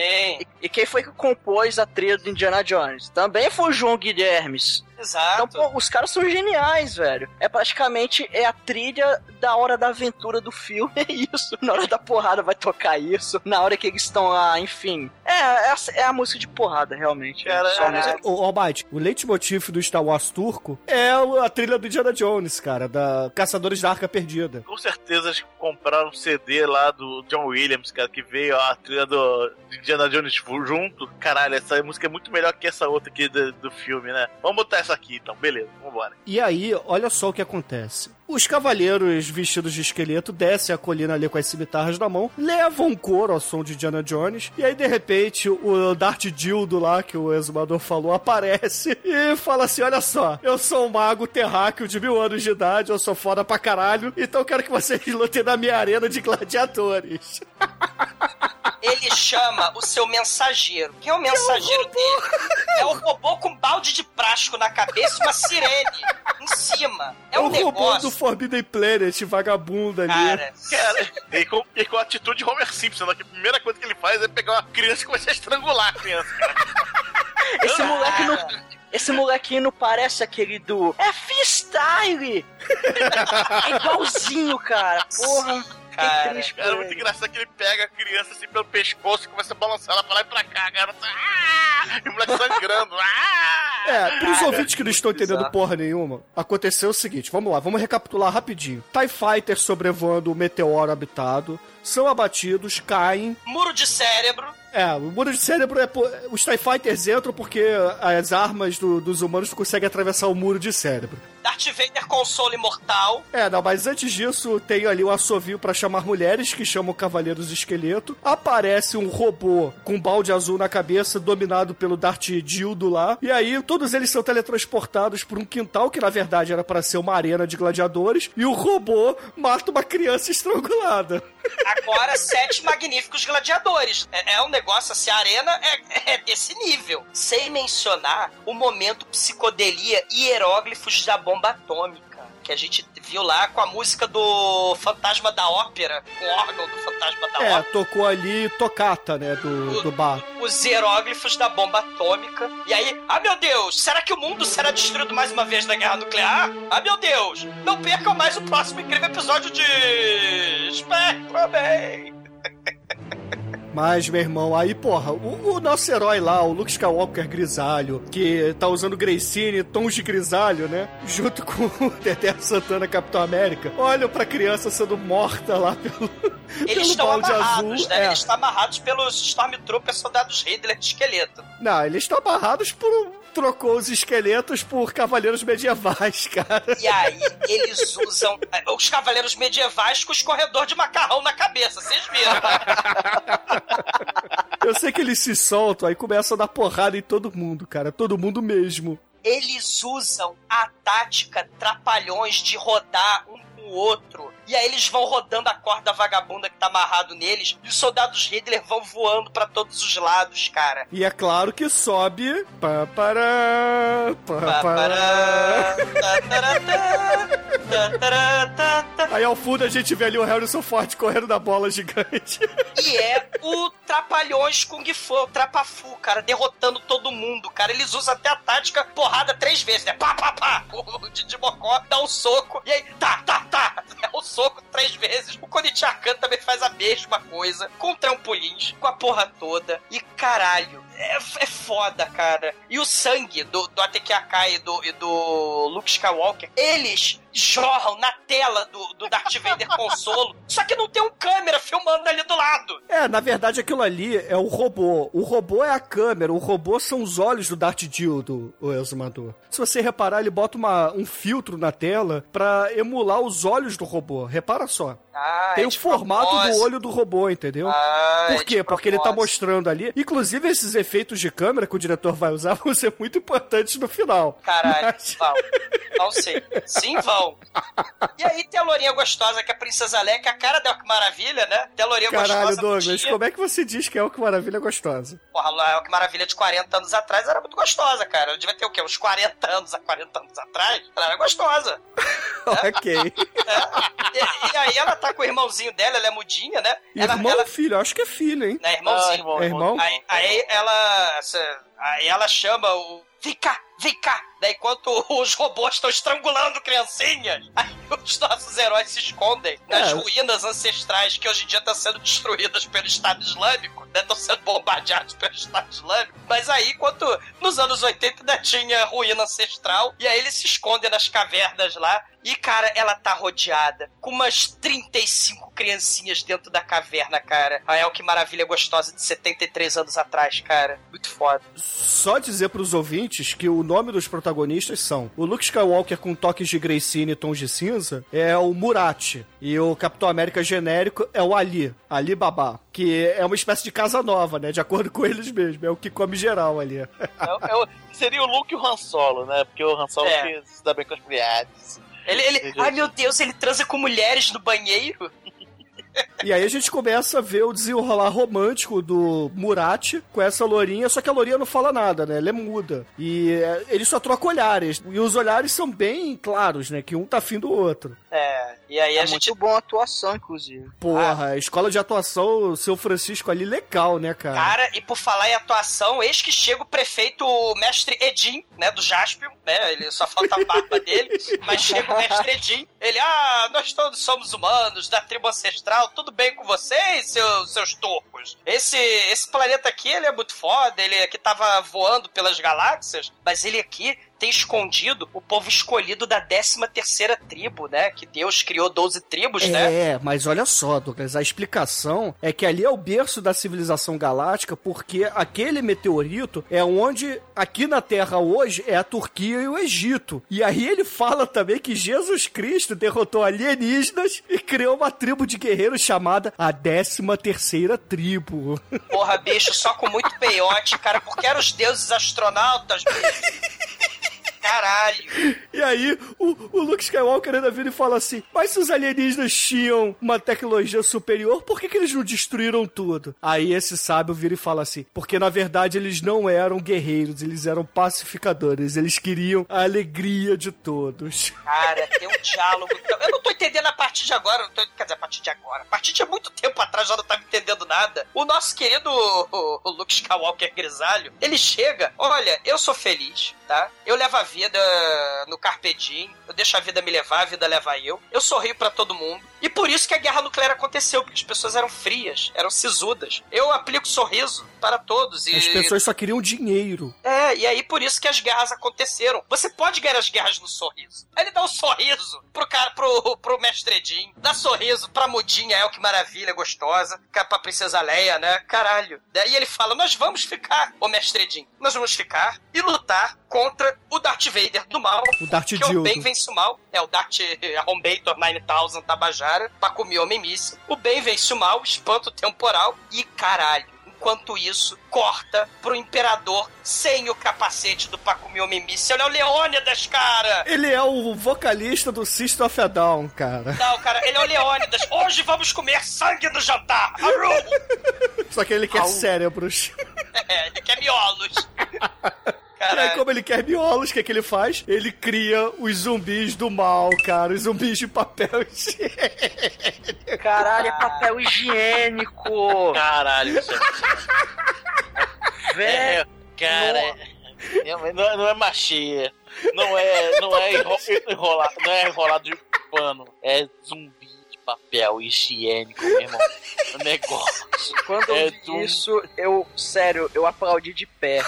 E, e quem foi que compôs a trilha do Indiana Jones? Também foi o João Guilhermes. Exato. Então, pô, os caras são geniais, velho. É praticamente é a trilha da hora da aventura do filme, é isso. Na hora da porrada vai tocar isso. Na hora que eles estão lá, enfim. É, é, a- é a música de porrada, realmente. Cara, Só a música- Ô, Almighty, o leitmotiv do Star Wars turco é o- a trilha do Indiana Jones, cara, da Caçadores da Arca Perdida. Com certeza eles compraram um CD lá do John Williams, cara, que veio a trilha do Indiana Jones junto. Caralho, essa música é muito melhor que essa outra aqui do, do filme, né? Vamos botar essa aqui então, beleza, vambora. E aí, olha só o que acontece. Os cavaleiros vestidos de esqueleto descem a colina ali com as cimitarras na mão, levam couro ao som de Indiana Jones, e aí de repente o Darth Dildo lá, que o exumador falou, aparece e fala assim: Olha só, eu sou um mago terráqueo de mil anos de idade, eu sou foda pra caralho, então quero que vocês lutem na minha arena de gladiadores. Ele chama o seu mensageiro. Quem é o mensageiro dele? É o robô com balde de plástico na cabeça e uma sirene em cima. É um o robô do negócio. Forbidden Planet, vagabundo ali. Cara, Cara, e com, e com a atitude de Homer Simpson, né? Que a primeira coisa que ele faz é pegar uma criança e começar a estrangular a criança. Esse moleque não. Esse molequinho não parece aquele do. É freestyle! é igualzinho, cara. Porra. Cara, triste Cara, é muito engraçado que ele pega a criança assim pelo pescoço e começa a balançar ela pra lá e pra cá, cara. Ah! E o moleque sangrando. Ah! É, pros ouvintes que não estão entendendo bizarro. porra nenhuma, aconteceu o seguinte, vamos lá, vamos recapitular rapidinho. TIE Fighters sobrevoando o meteoro habitado, são abatidos, caem. muro de cérebro. É, o muro de cérebro é. Os TIE Fighters entram porque as armas do- dos humanos conseguem atravessar o muro de cérebro. Darth Vader console imortal. É, não, mas antes disso tem ali um assovio pra chamar mulheres que chamam Cavaleiros de Esqueleto. Aparece um robô com um balde azul na cabeça, dominado pelo Darth Dildo lá. E aí todos eles são teletransportados por um quintal que na verdade era pra ser uma arena de gladiadores. E o robô mata uma criança estrangulada. Agora, sete magníficos gladiadores. É, é um negócio assim, a arena é, é desse nível. Sem mencionar o momento psicodelia e hieróglifos da bomba atômica. Que a gente viu lá com a música do Fantasma da Ópera, com o órgão do Fantasma da É, Ópera. tocou ali tocata, né, do, do bar. Os hieróglifos da bomba atômica. E aí, ah meu Deus, será que o mundo será destruído mais uma vez na guerra nuclear? Ah meu Deus, não percam mais o próximo incrível episódio de Spectrum Bay. Mas, meu irmão, aí, porra, o, o nosso herói lá, o Luke Skywalker grisalho, que tá usando Gracine, tons de grisalho, né? Junto com o Dedé Santana Capitão América, olham pra criança sendo morta lá pelo, Eles pelo estão amarrados, azul. né? É. Eles estão amarrados pelos Stormtroopers soldados Hitler de esqueleto. Não, eles estão amarrados por. Trocou os esqueletos por cavaleiros medievais, cara. E aí, eles usam os cavaleiros medievais com escorredor de macarrão na cabeça, vocês viram? Eu sei que eles se soltam, aí começam a dar porrada em todo mundo, cara. Todo mundo mesmo. Eles usam a tática trapalhões de rodar um com o outro. E aí eles vão rodando a corda vagabunda que tá amarrado neles. E os soldados Hitler vão voando pra todos os lados, cara. E é claro que sobe. Pá, pará, pá, pará. Aí ao fundo a gente vê ali o Harrison Ford correndo da bola gigante. E é o Trapalhões Kung Fu, o Trapafu, cara, derrotando todo mundo, cara. Eles usam até a tática porrada três vezes, né? Pá, pá, pá. O Didi Mocó dá um soco e aí, tá, tá, tá. É o soco três vezes. O Konicharkan também faz a mesma coisa, com trampolins, com a porra toda. E caralho, é, é foda, cara. E o sangue do, do Atekiakai e do, e do Luke Skywalker, eles jorram na tela do, do Darth Vader consolo, só que não tem um câmera filmando ali do lado. É, na verdade aquilo ali é o robô. O robô é a câmera, o robô são os olhos do Darth Dio, do o Exumador. Se você reparar, ele bota uma, um filtro na tela pra emular os olhos do robô. Repara só. Ah, Tem é o formato do propósito. olho do robô, entendeu? Ah, Por é quê? de Porque ele tá mostrando ali. Inclusive, esses efeitos de câmera que o diretor vai usar vão ser muito importantes no final. Caralho, Mas- vão. Vão sim. Sim, vão. E aí tem a lourinha gostosa, que é a Princesa Leia, que é a cara dela, que maravilha, né? Tem a lourinha Caralho, gostosa. Douglas, bonitinha. como é que você diz que é o que maravilha gostosa? Porra, a que maravilha de 40 anos atrás era muito gostosa, cara. Eu devia ter o quê? Uns 40 anos a 40 anos atrás? Ela era gostosa. ok. E, e aí ela tá com o irmãozinho dela, ela é mudinha, né? Ela, Irmão ela, ou filho? Acho que é filho, hein? né, irmãozinho. Ah, irmão, É irmão? Aí, aí ela. Aí ela chama o. Vem cá, vem cá! Daí enquanto os robôs estão estrangulando criancinhas, aí os nossos heróis se escondem nas É. ruínas ancestrais que hoje em dia estão sendo destruídas pelo Estado Islâmico, né? Estão sendo bombardeados pelo Estado Islâmico. Mas aí, enquanto nos anos 80 ainda tinha ruína ancestral, e aí eles se escondem nas cavernas lá. E, cara, ela tá rodeada com umas 35 criancinhas dentro da caverna, cara. A El, que maravilha gostosa de 73 anos atrás, cara. Muito foda. Só dizer pros ouvintes que o nome dos protagonistas são o Luke Skywalker com toques de Greycine e tons de cinza é o Murat e o Capitão América genérico é o Ali, Ali Babá, que é uma espécie de casa nova, né? De acordo com eles mesmos, é o que come geral ali. É, é o- seria o Luke e o Han Solo, né? Porque o Han Solo É. que se dá bem com as mulheres. Ele, ele, ai meu Deus, ele transa com mulheres no banheiro? E aí a gente começa a ver o desenrolar romântico do Murat com essa lourinha, só que a lourinha não fala nada, né? Ela é muda. E é, eles só trocam olhares. E os olhares são bem claros, né? Que um tá afim do outro. É, e aí a É gente. muito boa a atuação, inclusive. Porra, a escola de atuação, o seu Francisco ali, legal, né, cara? Cara, e por falar em atuação, eis que chega o prefeito, o mestre Edim, né, do Jaspion, né, ele só falta a barba dele, mas chega o mestre Edim, ele, ah, nós todos somos humanos, da tribo ancestral, tudo bem com vocês, seus, seus torcos? Esse, esse planeta aqui, ele é muito foda, ele aqui tava voando pelas galáxias, mas ele aqui tem escondido o povo escolhido da 13 terceira tribo, né, que Deus criou 12 tribos, né? É, mas olha só, Douglas, a explicação é que ali é o berço da civilização galáctica, porque aquele meteorito é onde, aqui na Terra hoje, é a Turquia e o Egito. E aí ele fala também que Jesus Cristo derrotou alienígenas e criou uma tribo de guerreiros chamada a 13 terceira tribo. Porra, bicho, só com muito peiote, cara, porque eram os deuses astronautas, bicho. Caralho. E aí, o, o Luke Skywalker ainda vira e fala assim: Mas se os alienígenas tinham uma tecnologia superior, por que, que eles não destruíram tudo? Aí esse sábio vira e fala assim: Porque na verdade eles não eram guerreiros, eles eram pacificadores, eles queriam a alegria de todos. Cara, tem um diálogo. Eu não tô entendendo a partir de agora. não tô- quer dizer, a partir de agora. A partir de muito tempo atrás já não tava entendendo nada. O nosso querido o, o Luke Skywalker grisalho, ele chega, olha, eu sou feliz, tá? Eu levo a vida no Carpe Diem, eu deixo a vida me levar, a vida leva eu. Eu sorrio pra todo mundo. E por isso que a guerra nuclear aconteceu, porque as pessoas eram frias, eram sisudas. Eu aplico sorriso para todos. E, As pessoas só queriam dinheiro. é, e aí por isso que as guerras aconteceram. Você pode ganhar as guerras no sorriso. Aí Ele dá um sorriso pro cara, pro, pro mestre dá sorriso pra mudinha, é o que maravilha, gostosa, ca- pra princesa Leia, né? Caralho. Daí ele fala: Nós vamos ficar, ô mestre nós vamos ficar e lutar contra o Darth Vader do mal. O Darth que é o Dildo. bem vence o mal. É o Darth Arrombator 9000 Tabajara, Pakumiome Missa. O bem vence o mal, espanto temporal e caralho. Enquanto isso, corta pro imperador sem o capacete do Pakumiome Missa. Ele é o Leônidas, cara! Ele é o vocalista do System of a Down, cara. Não, cara, ele é o Leônidas. Hoje vamos comer sangue no jantar. Aru! Só que ele quer cérebros. É, ele quer miolos. Aí, como ele quer miolos, o que, é que ele faz? Ele cria os zumbis do mal, cara. Os zumbis de papel higiênico. Caralho, é papel higiênico. Caralho, isso Velho. é. Cara, é, é- não, é- não é machê. Não é, não é enro- enrolado, não é enrolado de pano. É zumbi de papel higiênico, meu irmão. O negócio. Quando É eu vi do- isso, eu, sério, eu aplaudi de pé.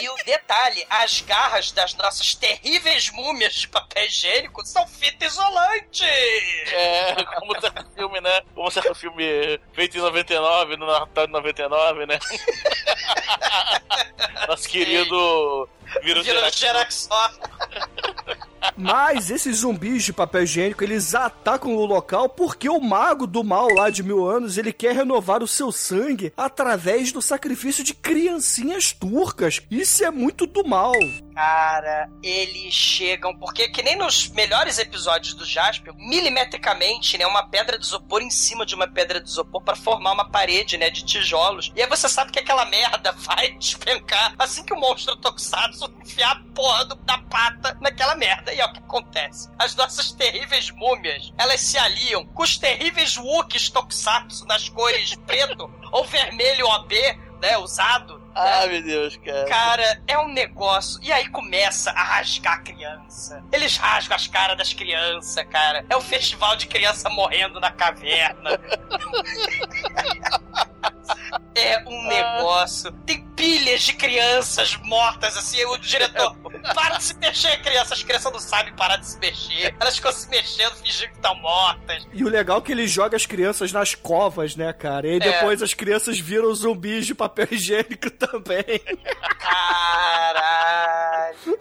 E o detalhe, as garras das nossas terríveis múmias de papel higiênico são fita isolante! É, como certo filme, né? Como certo filme feito em 99, no Natal de 99, né? Nosso querido Vira Gerax- Geraxó. Mas esses zumbis de papel higiênico, eles atacam o local porque o mago do mal lá de mil anos, ele quer renovar o seu sangue através do sacrifício de criancinhas turcas. Isso é muito do mal. Cara, eles chegam, porque que nem nos melhores episódios do Jasper, milimetricamente, né, uma pedra de isopor em cima de uma pedra de isopor pra formar uma parede, né, de tijolos. E aí você sabe que aquela merda vai despencar assim que o monstro Tokusatsu enfiar a porra do- da pata naquela merda. E é o que acontece. As nossas terríveis múmias, elas se aliam com os terríveis Wookiees Tokusatsu nas cores preto ou vermelho OB, né, usado. Ah, meu Deus, cara. Cara, é um negócio. E aí começa a rasgar a criança. Eles rasgam as caras das crianças, cara. É o festival de criança morrendo na caverna. É um negócio. Tem pilhas de crianças mortas, assim. O diretor, para de se mexer, criança. As crianças não sabem parar de se mexer. Elas ficam se mexendo, fingindo que estão mortas. E o legal é que ele joga as crianças nas covas, né, cara? E aí depois as crianças viram zumbis de papel higiênico também. Caralho.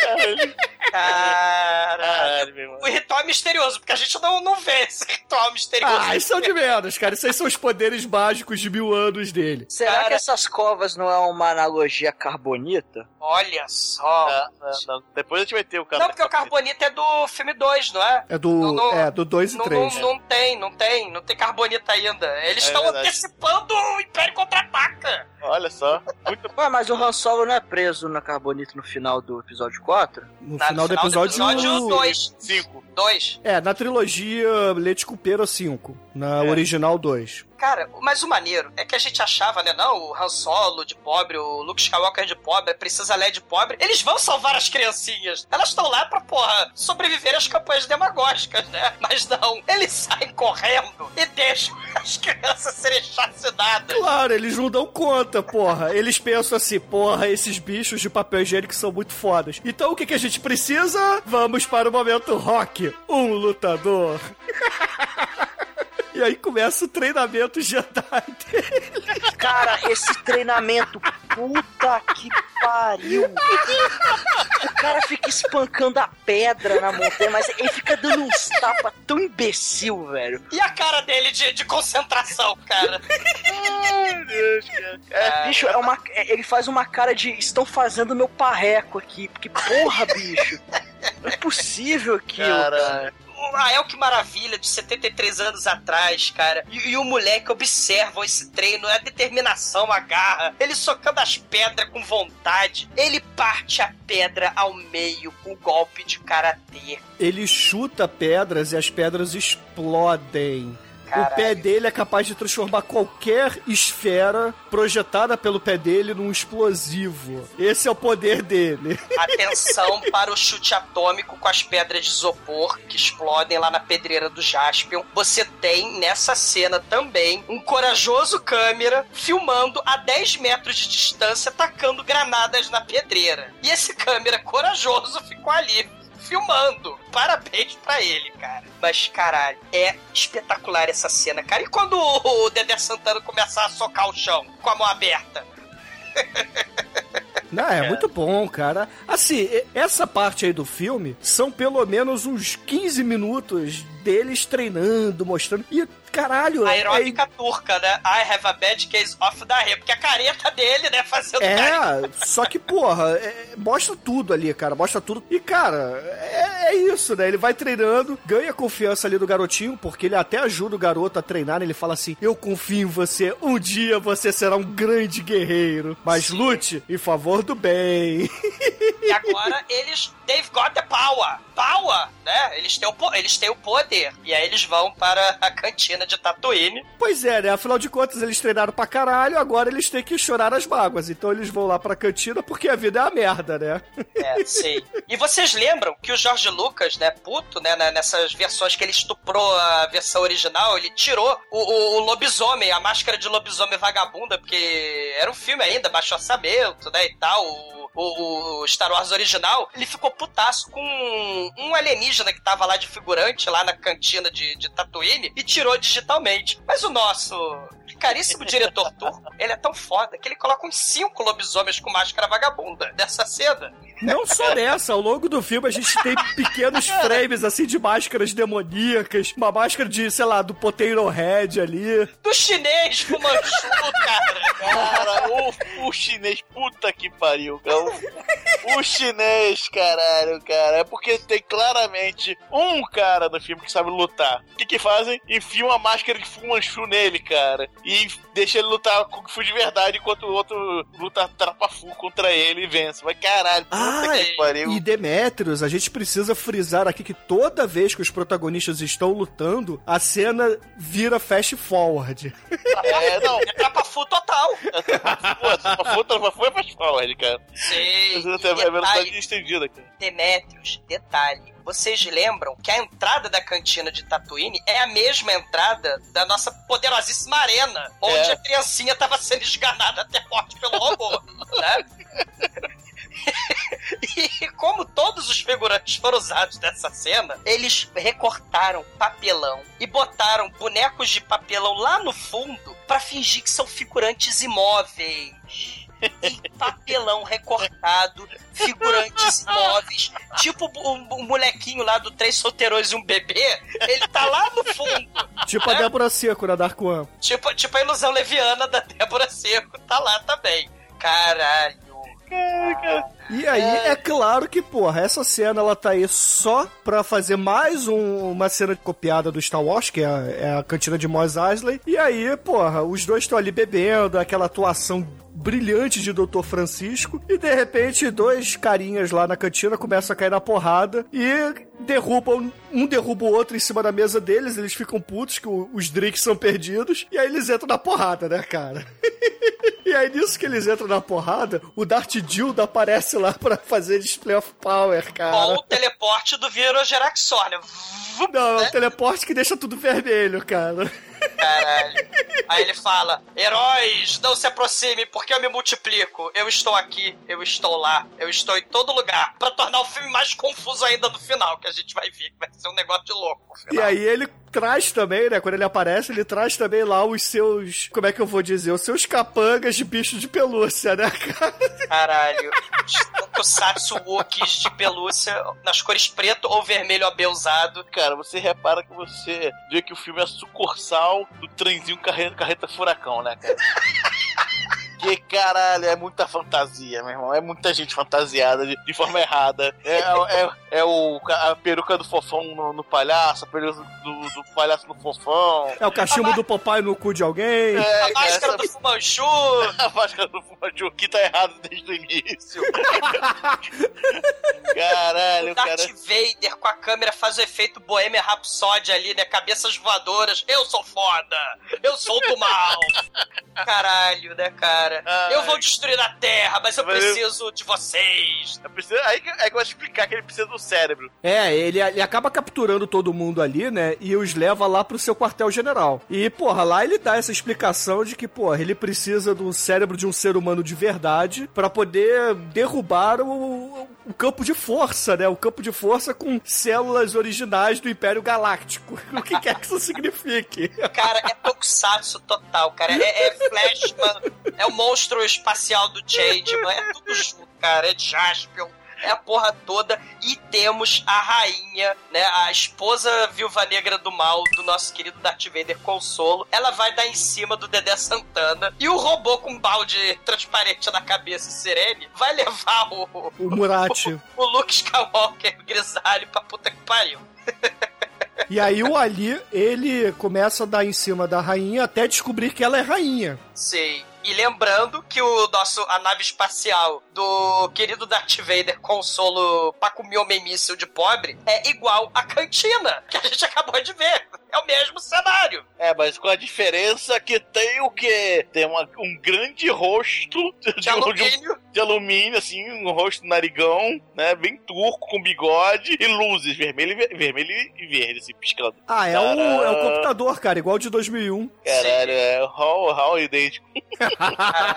Caralho. Caralho, meu irmão. O ritual é misterioso, porque a gente não, não vê esse ritual misterioso. Ah, isso são de menos, cara. Isso aí são os poderes mágicos de mil anos dele. Será Cara- que essas covas não é uma analogia carbonita? Olha só. Não, não, não. Depois a gente vai ter o cara. Não, porque o Carbonita é do filme 2, não é? É do, não- é, do 2 e Não, 3. não, não tem, não tem, não tem Carbonita ainda. Eles É estão verdade. antecipando o Império Contra-Ataca. Olha só. Muito Ué, mas o Han Solo não é preso na carbonita no final do episódio 4? No Na- final do episódio. 2. cinco. 2. É, na trilogia Leite Cupera 5. Na É. original 2. Cara, mas o maneiro é que a gente achava, né? Não, o Han Solo de pobre, o Luke Skywalker de pobre, a Princesa Leia de pobre. Eles vão salvar as criancinhas. Elas estão lá pra, porra, sobreviver às campanhas demagógicas, né? Mas não, eles saem correndo e deixam as crianças serem chacinadas. Claro, eles não dão conta, porra. Eles pensam assim, porra, esses bichos de papel higiênico são muito fodas. Então o que, que a gente precisa? Vamos para o momento rock. Um lutador. E aí começa o treinamento Jedi dele. Cara, esse treinamento, puta que pariu. O cara fica espancando a pedra na montanha, mas ele fica dando uns tapas tão imbecil, velho. E a cara dele de, de concentração, cara? Meu Deus, cara. É, bicho, é uma, é- ele faz uma cara de estão fazendo meu parreco aqui. Porque, porra, bicho. Não é possível aquilo, Cara. cara. O Rael, que maravilha, de 73 anos atrás, cara. E, e o moleque observa esse treino, a determinação, a garra. Ele socando as pedras com vontade. Ele parte a pedra ao meio com golpe de karatê. Ele chuta pedras e as pedras explodem. O Caralho. pé dele é capaz de transformar qualquer esfera projetada pelo pé dele num explosivo. Esse é o poder dele. Atenção para o chute atômico com as pedras de isopor que explodem lá na pedreira do Jaspion. Você tem nessa cena também um corajoso câmera filmando a 10 metros de distância tacando granadas na pedreira. E esse câmera corajoso ficou ali filmando. Parabéns pra ele, cara. Mas, caralho, é espetacular essa cena, cara. E quando o Dedé Santana começar a socar o chão com a mão aberta? Não, é, muito bom, cara. Assim, essa parte aí do filme são pelo menos uns 15 minutos deles treinando, mostrando. E caralho. A é- heróica turca, né? I have a bad case of diarrhea. Porque a careta dele, né? Fazendo. É, só que, porra, é- mostra tudo ali, cara. Mostra tudo. E, cara, é, é isso, né? Ele vai treinando, ganha confiança ali do garotinho, porque ele até ajuda o garoto a treinar, né? Ele fala assim: Eu confio em você, um dia você será um grande guerreiro. Mas lute em favor do bem. E agora eles. They've got the power. Power, né? Eles têm, o, eles têm o poder. E aí eles vão para a cantina de Tatooine. Pois é, né? Afinal de contas, eles treinaram pra caralho, agora eles têm que chorar as mágoas. Então eles vão lá pra cantina porque a vida é a merda, né? É, sei. E vocês lembram que o Jorge Lucas, né, puto, né, na- nessas versões que ele estuprou a versão original, ele tirou o, o- o lobisomem, a máscara de lobisomem vagabunda, porque era um filme ainda, baixo orçamento, né, e tal, o, o- Star Wars original, ele ficou putaço com um alienígena que tava lá de figurante, lá na cantina de, de Tatooine, e tirou digitalmente. Mas o nosso caríssimo diretor turco, ele é tão foda que ele coloca uns cinco lobisomens com máscara vagabunda dessa cena. Não só nessa, ao longo do filme a gente tem pequenos frames assim de máscaras demoníacas, uma máscara de, sei lá, do Potato Head ali. do chinês pro Manchu, cara. Cara, o, o chinês, puta que pariu, cara. O, o chinês, caralho, cara. É porque tem claramente um cara no filme que sabe lutar. O que que fazem? Enfiam uma máscara de Fu Manchu nele, cara. E deixa ele lutar com Fu de verdade, enquanto o outro luta trapafu contra ele e vence. Mas caralho, puta Ah, que pariu. E Demetrius, a gente precisa frisar aqui que toda vez que os protagonistas estão lutando, a cena vira fast forward. É, não. É trapafu total. Pô, trapafu, trapafu é fast forward, cara. Sei. Mas é velocidade estendida, cara. Demetrius, detalhe. Vocês lembram que a entrada da cantina de Tatooine é a mesma entrada da nossa poderosíssima arena, onde É. a criancinha tava sendo esganada até morte pelo robô, né? E como todos os figurantes foram usados nessa cena, eles recortaram papelão e botaram bonecos de papelão lá no fundo pra fingir que são figurantes imóveis. E papelão recortado, figurantes imóveis, tipo o, o molequinho lá do Três Solteirões e um Bebê, ele tá lá no fundo. tipo a Débora Seco na Dark One. Tipo, tipo a ilusão leviana da Débora Seco, tá lá também. Caralho. E aí, é claro que, porra, essa cena ela tá aí só pra fazer mais um- uma cena copiada do Star Wars, que é a, é a cantina de Mos Eisley. E aí, porra, os dois estão ali bebendo, aquela atuação brilhante de Dr. Francisco. E de repente, dois carinhas lá na cantina começam a cair na porrada e derrubam, um derruba o outro em cima da mesa deles. Eles ficam putos que os drinks são perdidos. E aí eles entram na porrada, né, cara? E aí, nisso que eles entram na porrada, o Darth Dildo aparece lá pra fazer display of power, cara. Ou o teleporte do Virogeraxor, né? Não, é né? o teleporte que deixa tudo vermelho, cara. Caralho. Aí ele fala: Heróis, não se aproxime porque eu me multiplico. Eu estou aqui, eu estou lá, eu estou em todo lugar. Pra tornar o filme mais confuso ainda no final, que a gente vai ver, que vai ser um negócio de louco. no E aí ele traz também, né? Quando ele aparece, ele traz também lá os seus. Como é que eu vou dizer? Os seus capangas de bicho de pelúcia, né, cara? Caralho. Tokusatsu Wookiees de pelúcia nas cores preto ou vermelho abelzado. Cara, você repara que você vê que o filme é sucursal do trenzinho carreta, carreta furacão, né, cara? Que caralho, é muita fantasia, meu irmão. É muita gente fantasiada de, de forma errada. É, é, é o, a peruca do fofão no, no palhaço, a peruca do, do palhaço no fofão. É o cachimbo do papai no cu de alguém. É, A máscara essa- do Fumanchu. A máscara do Fumanchu que tá errado desde o início. Caralho, O Darth cara. Vader com a câmera faz o efeito Bohemian Rhapsody ali, né? Cabeças voadoras. Eu sou foda! Eu sou do mal! Caralho, né, cara? Ai. Eu vou destruir a Terra, mas eu Mas eu- preciso de vocês. Eu preciso- Aí que aí que eu vou explicar que ele precisa do cérebro. É, ele, ele acaba capturando todo mundo ali, né? E os leva lá pro seu quartel-general. E, porra, lá ele dá essa explicação de que, porra, ele precisa do cérebro de um ser humano de verdade pra poder derrubar o, o campo de força, né? O campo de força com células originais do Império Galáctico. O que quer que isso signifique. Cara, é Tokusatsu total, cara. É, é Flashman, é o monstro espacial do Changeman, é tudo junto, cara. É Jaspion. é a porra toda. E temos a rainha, né? A esposa viúva negra do mal do nosso querido Darth Vader Consolo. Ela vai dar em cima do Dedé Santana. E o robô com um balde transparente na cabeça, Sirene, vai levar o. O Murati. O, o Luke Skywalker grisalho pra puta que pariu. E aí o Ali, ele começa a dar em cima da rainha até descobrir que ela é rainha. Sei. E lembrando que o nosso, a nave espacial do querido Darth Vader Consolo pra comer homem míssil de pobre é igual à cantina que a gente acabou de ver. É o mesmo cenário. É, mas com a diferença que tem o quê? Tem uma, um grande rosto de, De alumínio. de alumínio, assim, um rosto narigão, né? Bem turco, com bigode e luzes, vermelho e, ver- vermelho e verde, assim, piscando. Ah, é o, é o computador, cara, igual de 2001. Caralho, é o Hall, Hall idêntico.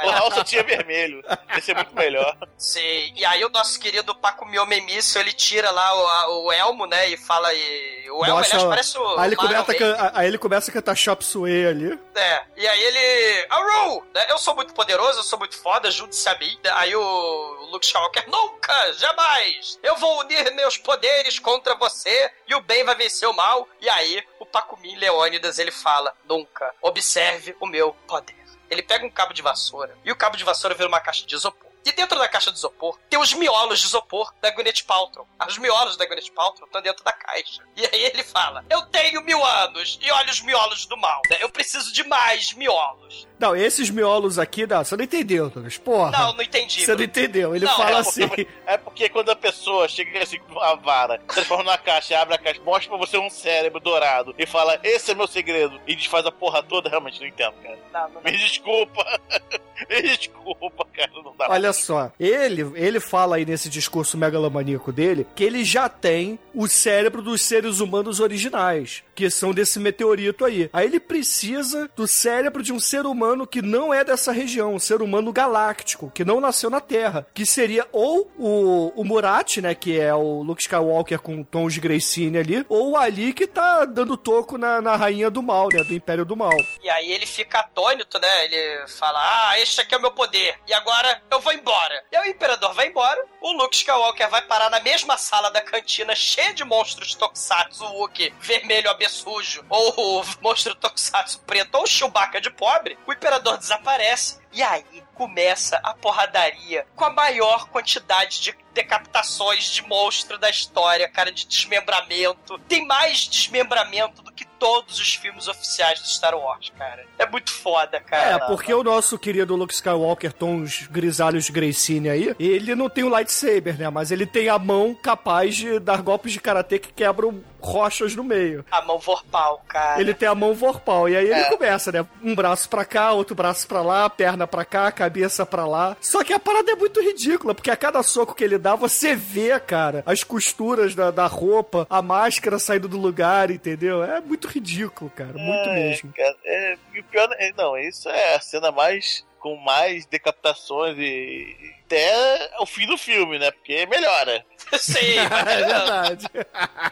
O Hall só tinha vermelho. Esse é muito melhor. Sim. E aí o nosso querido Paco Miome Míssil, ele tira lá o, o elmo, né? E fala. E, o elmo, Mostra- aliás, parece o. Aí ele, começa a, aí ele começa a cantar Chop Suey ali. É, e aí ele. Aru! Né? Eu sou muito poderoso, eu sou muito foda, junte-se a mim. né? Aí o Luke Skywalker, nunca, jamais! Eu vou unir meus poderes contra você e o bem vai vencer o mal. E aí o Pacumin Leônidas ele fala: nunca, observe o meu poder. Ele pega um cabo de vassoura e o cabo de vassoura vira uma caixa de isopor. E dentro da caixa de isopor tem os miolos de isopor da Gwyneth Paltrow. Os miolos da Gwyneth Paltrow estão dentro da caixa. E aí ele fala: Eu tenho mil anos e olha os miolos do mal. né? Eu preciso de mais miolos. Não, esses miolos aqui, não, você não entendeu, Douglas. Porra. Não, não entendi. Você não entendeu. Ele Não, fala é assim. porque, é porque quando a pessoa chega assim com uma vara, transforma na caixa, abre a caixa, mostra pra você um cérebro dourado e fala, esse é meu segredo, e desfaz a porra toda, realmente não entendo, cara. Não, não, não. Me desculpa. Me desculpa, cara, não dá. Olha só, ele, ele fala aí nesse discurso megalomaníaco dele que ele já tem o cérebro dos seres humanos originais, que são desse meteorito aí. Aí ele precisa do cérebro de um ser humano que não é dessa região, um ser humano galáctico, que não nasceu na Terra, que seria ou o, o Murat, né, que é o Luke Skywalker com tons de Gracine ali, ou o Ali que tá dando toco na, na rainha do mal, né, do Império do Mal. E aí ele fica atônito, né? Ele fala: Ah, este aqui é o meu poder. E agora eu vou embora. E aí o imperador vai embora. O Luke Skywalker vai parar na mesma sala da cantina, cheia de monstros Tokusatsu Wookie, vermelho abessujo, ou o monstro Tokusatsu preto, ou Chewbacca de pobre. O imperador desaparece. E aí começa a porradaria com a maior quantidade de decapitações de monstro da história, cara, de desmembramento. Tem mais desmembramento do que todos os filmes oficiais do Star Wars, cara. É muito foda, É, cara. porque o nosso querido Luke Skywalker, tons grisalhos de Gracine aí, ele não tem o lightsaber, né? Mas ele tem a mão capaz de dar golpes de karatê que quebram rochas no meio. A mão vorpal, cara. Ele tem a mão vorpal, e aí ele É. começa, né? Um braço pra cá, outro braço pra lá, perna pra cá, cabeça pra lá. Só que a parada é muito ridícula, porque a cada soco que ele dá, você vê, cara, as costuras da, da roupa, a máscara saindo do lugar, entendeu? É muito ridículo, cara, muito É, mesmo. cara, é, e o pior, é- não, isso é a cena mais com mais decapitações e até o fim do filme, né? Porque melhora. Sim, É verdade.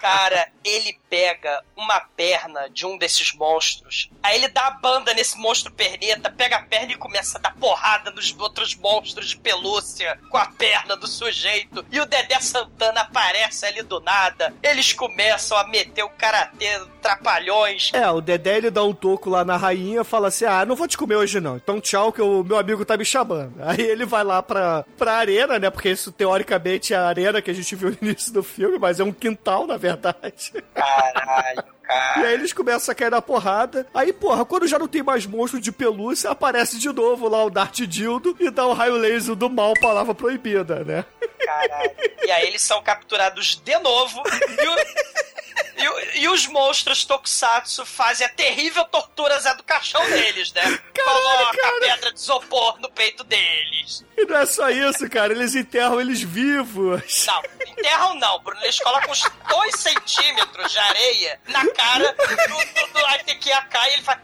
Cara, ele pega uma perna de um desses monstros, aí ele dá a banda nesse monstro perneta, pega a perna e começa a dar porrada nos outros monstros de pelúcia com a perna do sujeito. E o Dedé Santana aparece ali do nada. Eles começam a meter o karatê, trapalhões. É, o Dedé ele dá um toco lá na rainha fala assim: Ah, não vou te comer hoje não. Então tchau, que o meu amigo tá me chamando. Aí ele vai lá pra, pra arena, né? Porque isso teoricamente é a arena que a gente viu no início do filme, mas é um quintal, na verdade. Caralho, E cara. aí eles começam a cair na porrada. Aí, porra, quando já não tem mais monstro de pelúcia, aparece de novo lá o Dart Dildo e dá o raio laser do mal, palavra proibida, né? Caralho. E aí eles são capturados de novo. E, o- e e os monstros Tokusatsu fazem a terrível tortura Zé do Caixão deles, né? Coloca a pedra de isopor no peito deles. E não é só isso, cara, eles enterram eles vivos. Não, enterram não, Bruno. Eles colocam uns dois centímetros de areia na cara do, do, do Aitekiaka e ele faz.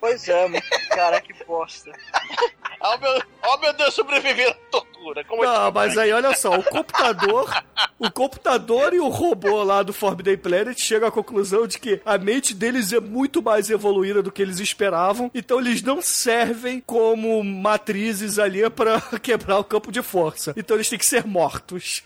Pois é, mano. Cara, que bosta. Oh meu, oh, meu Deus, sobreviver à tortura. Como Não, mas aí olha só, o computador, o computador e o robô lá do Forbidden Planet chegam à conclusão de que a mente deles é muito mais evoluída do que eles esperavam, então eles não servem como matrizes ali pra quebrar o campo de força. Então eles têm que ser mortos.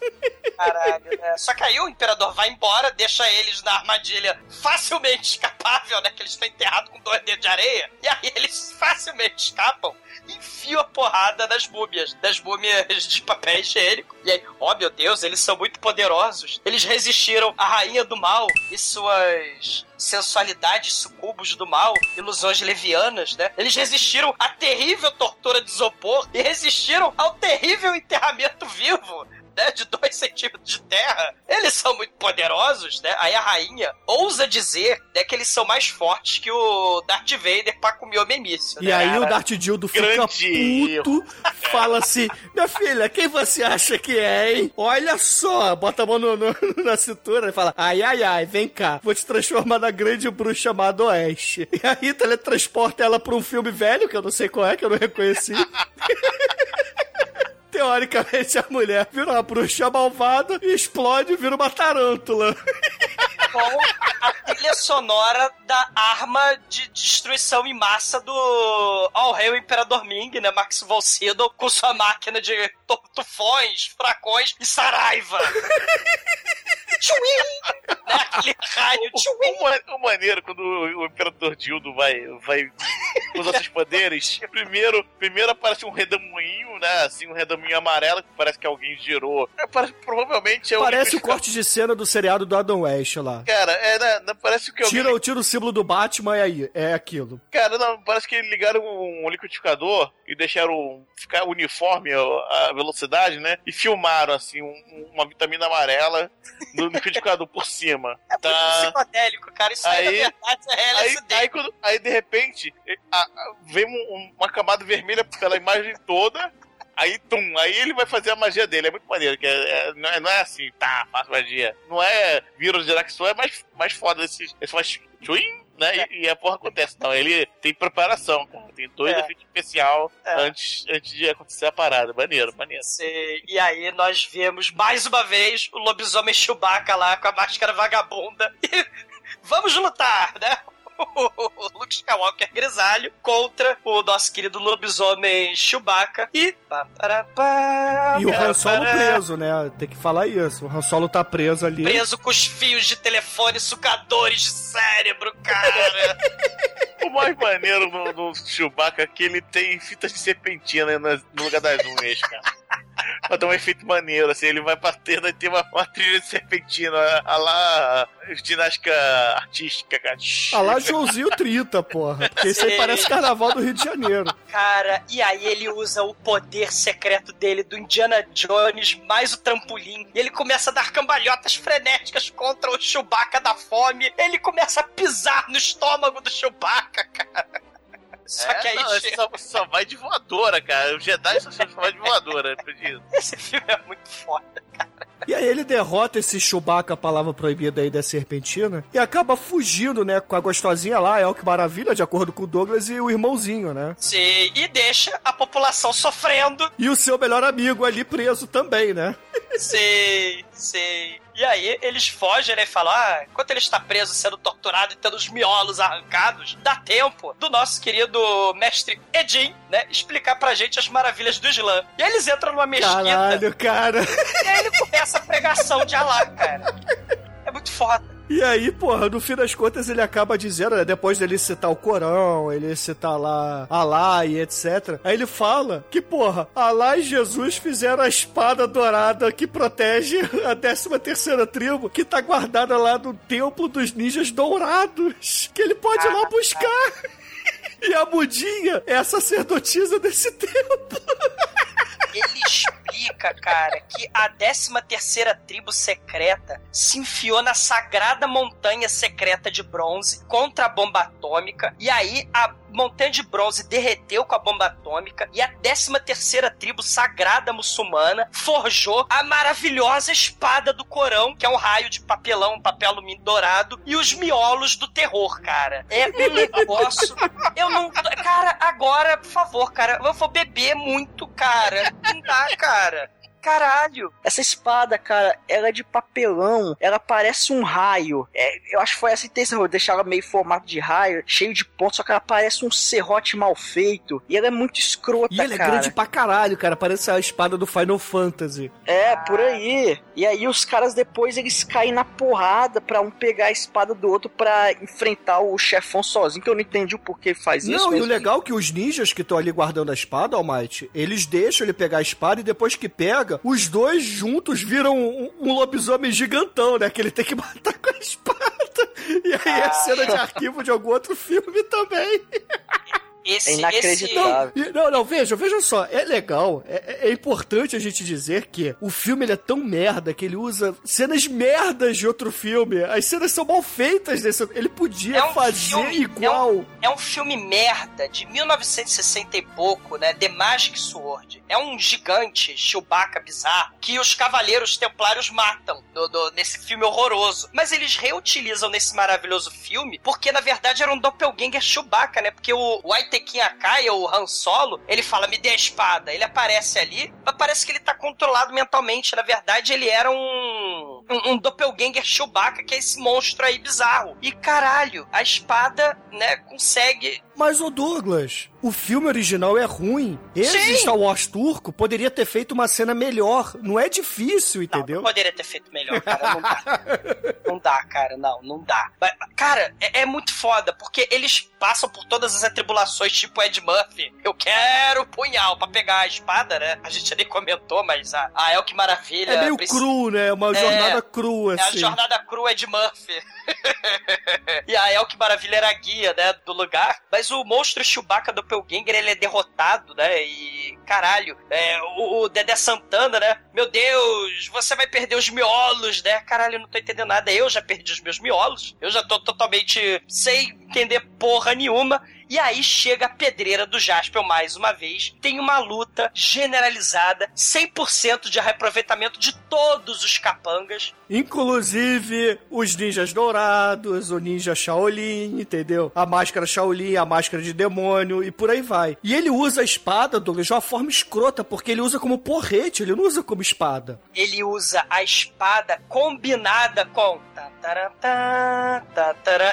Caralho, né? Só que aí o imperador vai embora, deixa eles na armadilha facilmente escapável, né? Que eles estão enterrados com dois dedos de areia. E aí eles facilmente escapam e enfiam a porrada nas múmias, das múmias de papel higiênico. E aí, oh meu Deus, eles são muito poderosos. Eles resistiram à rainha do mal e suas sensualidades sucubos do mal, ilusões levianas, né? Eles resistiram à terrível tortura de isopor e resistiram ao terrível enterramento vivo né, de dois centímetros de terra, eles são muito poderosos, né? Aí a rainha ousa dizer né, que eles são mais fortes que o Darth Vader pra comer o memício. E né, aí cara? o Darth Dildo fica puto, fala assim: Minha filha, quem você acha que é, hein? Olha só, bota a mão no- no- na cintura e fala: Ai, ai, ai, vem cá, vou te transformar na grande bruxa chamada Oeste. E aí teletransporta ela pra um filme velho, que eu não sei qual é, que eu não reconheci. Teoricamente, a mulher vira uma bruxa malvada e explode e vira uma tarântula. com a trilha sonora da arma de destruição em massa do All Hail Imperador Ming, né? Max von Sydow, com sua máquina de tu- tufões, furacões e saraiva. Tchuim! Né? Aquele raio, tchuim! O, o maneiro quando o, o Imperador Dildo vai, vai usar seus poderes. Primeiro, primeiro aparece um redemoinho, né? Assim, um redemoinho amarelo que parece que alguém girou. É, parece, provavelmente é o Parece o corte de cena do seriado do Adam West lá. Cara, é, né, né, parece que alguém... Tira, tira o símbolo do Batman e aí, é aquilo. Cara, não, parece que ligaram um liquidificador e deixaram ficar uniforme a a velocidade, né? E filmaram, assim, um- uma vitamina amarela no liquidificador por cima. É muito Tá. psicodélico, cara. Isso aí, Aí- na verdade, é Aí, LSD. aí, quando- aí, de repente, a- a- vem um- um- uma camada vermelha pela imagem toda. Aí, tum, aí ele vai fazer a magia dele. É muito maneiro, que é, é- não, é, não é assim, tá, faço magia. Não é vírus de Araxô, é mais, mais foda esse. Esse faz tchuim, né? E, e a porra acontece. Não, ele tem preparação, cara. Tem dois É. efeitos especial É. antes, antes de acontecer a parada. Maneiro, maneiro. Sei. E aí nós vemos mais uma vez o lobisomem Chewbacca lá com a máscara vagabunda. E vamos lutar, né? O Luke Skywalker grisalho contra o nosso querido lobisomem Chewbacca. E. E o Han Solo preso, né? Tem que falar isso. O Han Solo tá preso ali. Preso com os fios de telefone sucadores de cérebro, cara. O mais maneiro no, no Chewbacca é que ele tem fitas de serpentina nas- no lugar das unhas, cara. Pra dar um efeito maneiro, assim, ele vai batendo e tem uma, uma trilha de serpentina, a lá ginástica artística, cara. Ah lá, Joãozinho 30, porra. Porque isso aí parece carnaval do Rio de Janeiro. Cara, e aí ele usa o poder secreto dele do Indiana Jones mais o trampolim. E ele começa a dar cambalhotas frenéticas contra o Chewbacca da fome. Ele começa a pisar no estômago do Chewbacca, cara. Só É, que aí não, chega- só, só vai de voadora, cara. O Jedi só, só vai de voadora, isso. esse filme é muito foda. E aí ele derrota esse Chewbacca, a palavra proibida aí da serpentina, e acaba fugindo, né, com a gostosinha lá, é o que maravilha, de acordo com o Douglas e o irmãozinho, né? Sim, e deixa a população sofrendo. E o seu melhor amigo ali preso também, né? Sim, sim. E aí eles fogem, né? E falam: ah, enquanto ele está preso, sendo torturado e tendo os miolos arrancados, dá tempo do nosso querido mestre Edin, né? Explicar pra gente as maravilhas do Islã. E aí eles entram numa mesquita Caralho, cara. e aí ele começa a pregação de Alá, cara. É muito foda. E aí, porra, no fim das contas ele acaba dizendo, né, depois dele citar o Corão, ele citar lá Alá e etc. Aí ele fala que, porra, Alá e Jesus fizeram a espada dourada que protege a 13 terceira tribo, que tá guardada lá no templo dos ninjas dourados, que ele pode ir lá buscar. E a mudinha é a sacerdotisa desse templo. Ele explica, cara, que a 13 terceira tribo secreta se enfiou na sagrada montanha secreta de bronze contra a bomba atômica. E aí a montanha de bronze derreteu com a bomba atômica. E a 13 terceira tribo sagrada muçulmana forjou a maravilhosa espada do Corão, que é um raio de papelão, um papel alumínio dourado, e os miolos do terror, cara. É um negócio. Eu não. Cara, agora, por favor, cara, eu vou beber muito, cara. Não dá, cara cara. Caralho! Essa espada, cara, ela é de papelão, ela parece um raio. É, eu acho que foi essa a intenção, deixar ela meio formato de raio, cheio de pontos, só que ela parece um serrote mal feito. E ela é muito escrota, E ela é cara. grande pra caralho, cara. Parece a espada do Final Fantasy. É, por aí. E aí os caras depois eles caem na porrada pra um pegar a espada do outro pra enfrentar o chefão sozinho, que eu não entendi o porquê faz isso. Não, e o legal é que os ninjas que estão ali guardando a espada, Almighty, eles deixam ele pegar a espada e depois que pega, os dois juntos viram um, um lobisomem gigantão, né? Que ele tem que matar com a espada. E aí é cena de arquivo de algum outro filme também. Esse, É inacreditável. E- Não, não, veja, veja só, é legal, é, é importante a gente dizer que o filme ele é tão merda que ele usa cenas merdas de outro filme. As cenas são mal feitas desse. Ele podia É um fazer filme, igual. É um filme merda de 1960 e pouco, né? The Magic Sword. É um gigante Chewbacca bizarro que os cavaleiros templários matam do- do- nesse filme horroroso. Mas eles reutilizam nesse maravilhoso filme porque, na verdade, era um doppelganger Chewbacca, né? Porque o Waitekin Akai, o Han Solo, ele fala, me dê a espada. Ele aparece ali, mas parece que ele tá controlado mentalmente. Na verdade, ele era um, um, um doppelganger Chewbacca, que é esse monstro aí bizarro. E, caralho, a espada, né, consegue Mas, ô Douglas, o filme original é ruim. Esse Sim. Star Wars turco poderia ter feito uma cena melhor. Não é difícil, Não, entendeu? não poderia ter feito melhor, cara. Não dá. não dá, cara. Não, não dá. Mas, Cara, é, é muito foda, porque eles passam por todas as atribulações, tipo Ed Murphy. Eu quero punhal pra pegar a espada, né? A gente nem comentou, mas a, a El que Maravilha. É meio cru, né? Uma É, jornada crua, É a assim. jornada crua de Murphy. e a El que Maravilha era a guia, né, do lugar. Mas o monstro Chewbacca do Pelganger, ele é derrotado, né? E, caralho, é, o, o Dedé Santana, né? Meu Deus, você vai perder os miolos, né? Caralho, eu não tô entendendo nada. Eu já perdi os meus miolos. Eu já tô totalmente sem entender porra nenhuma. E aí chega a pedreira do Jasper mais uma vez. Tem uma luta generalizada, 100% de reaproveitamento de todos os capangas. Inclusive os ninjas dourados, o ninja Shaolin, entendeu? A máscara Shaolin, a máscara de demônio e por aí vai. E ele usa a espada, Douglas, de uma forma escrota, porque ele usa como porrete, ele não usa como espada. ele usa a espada combinada com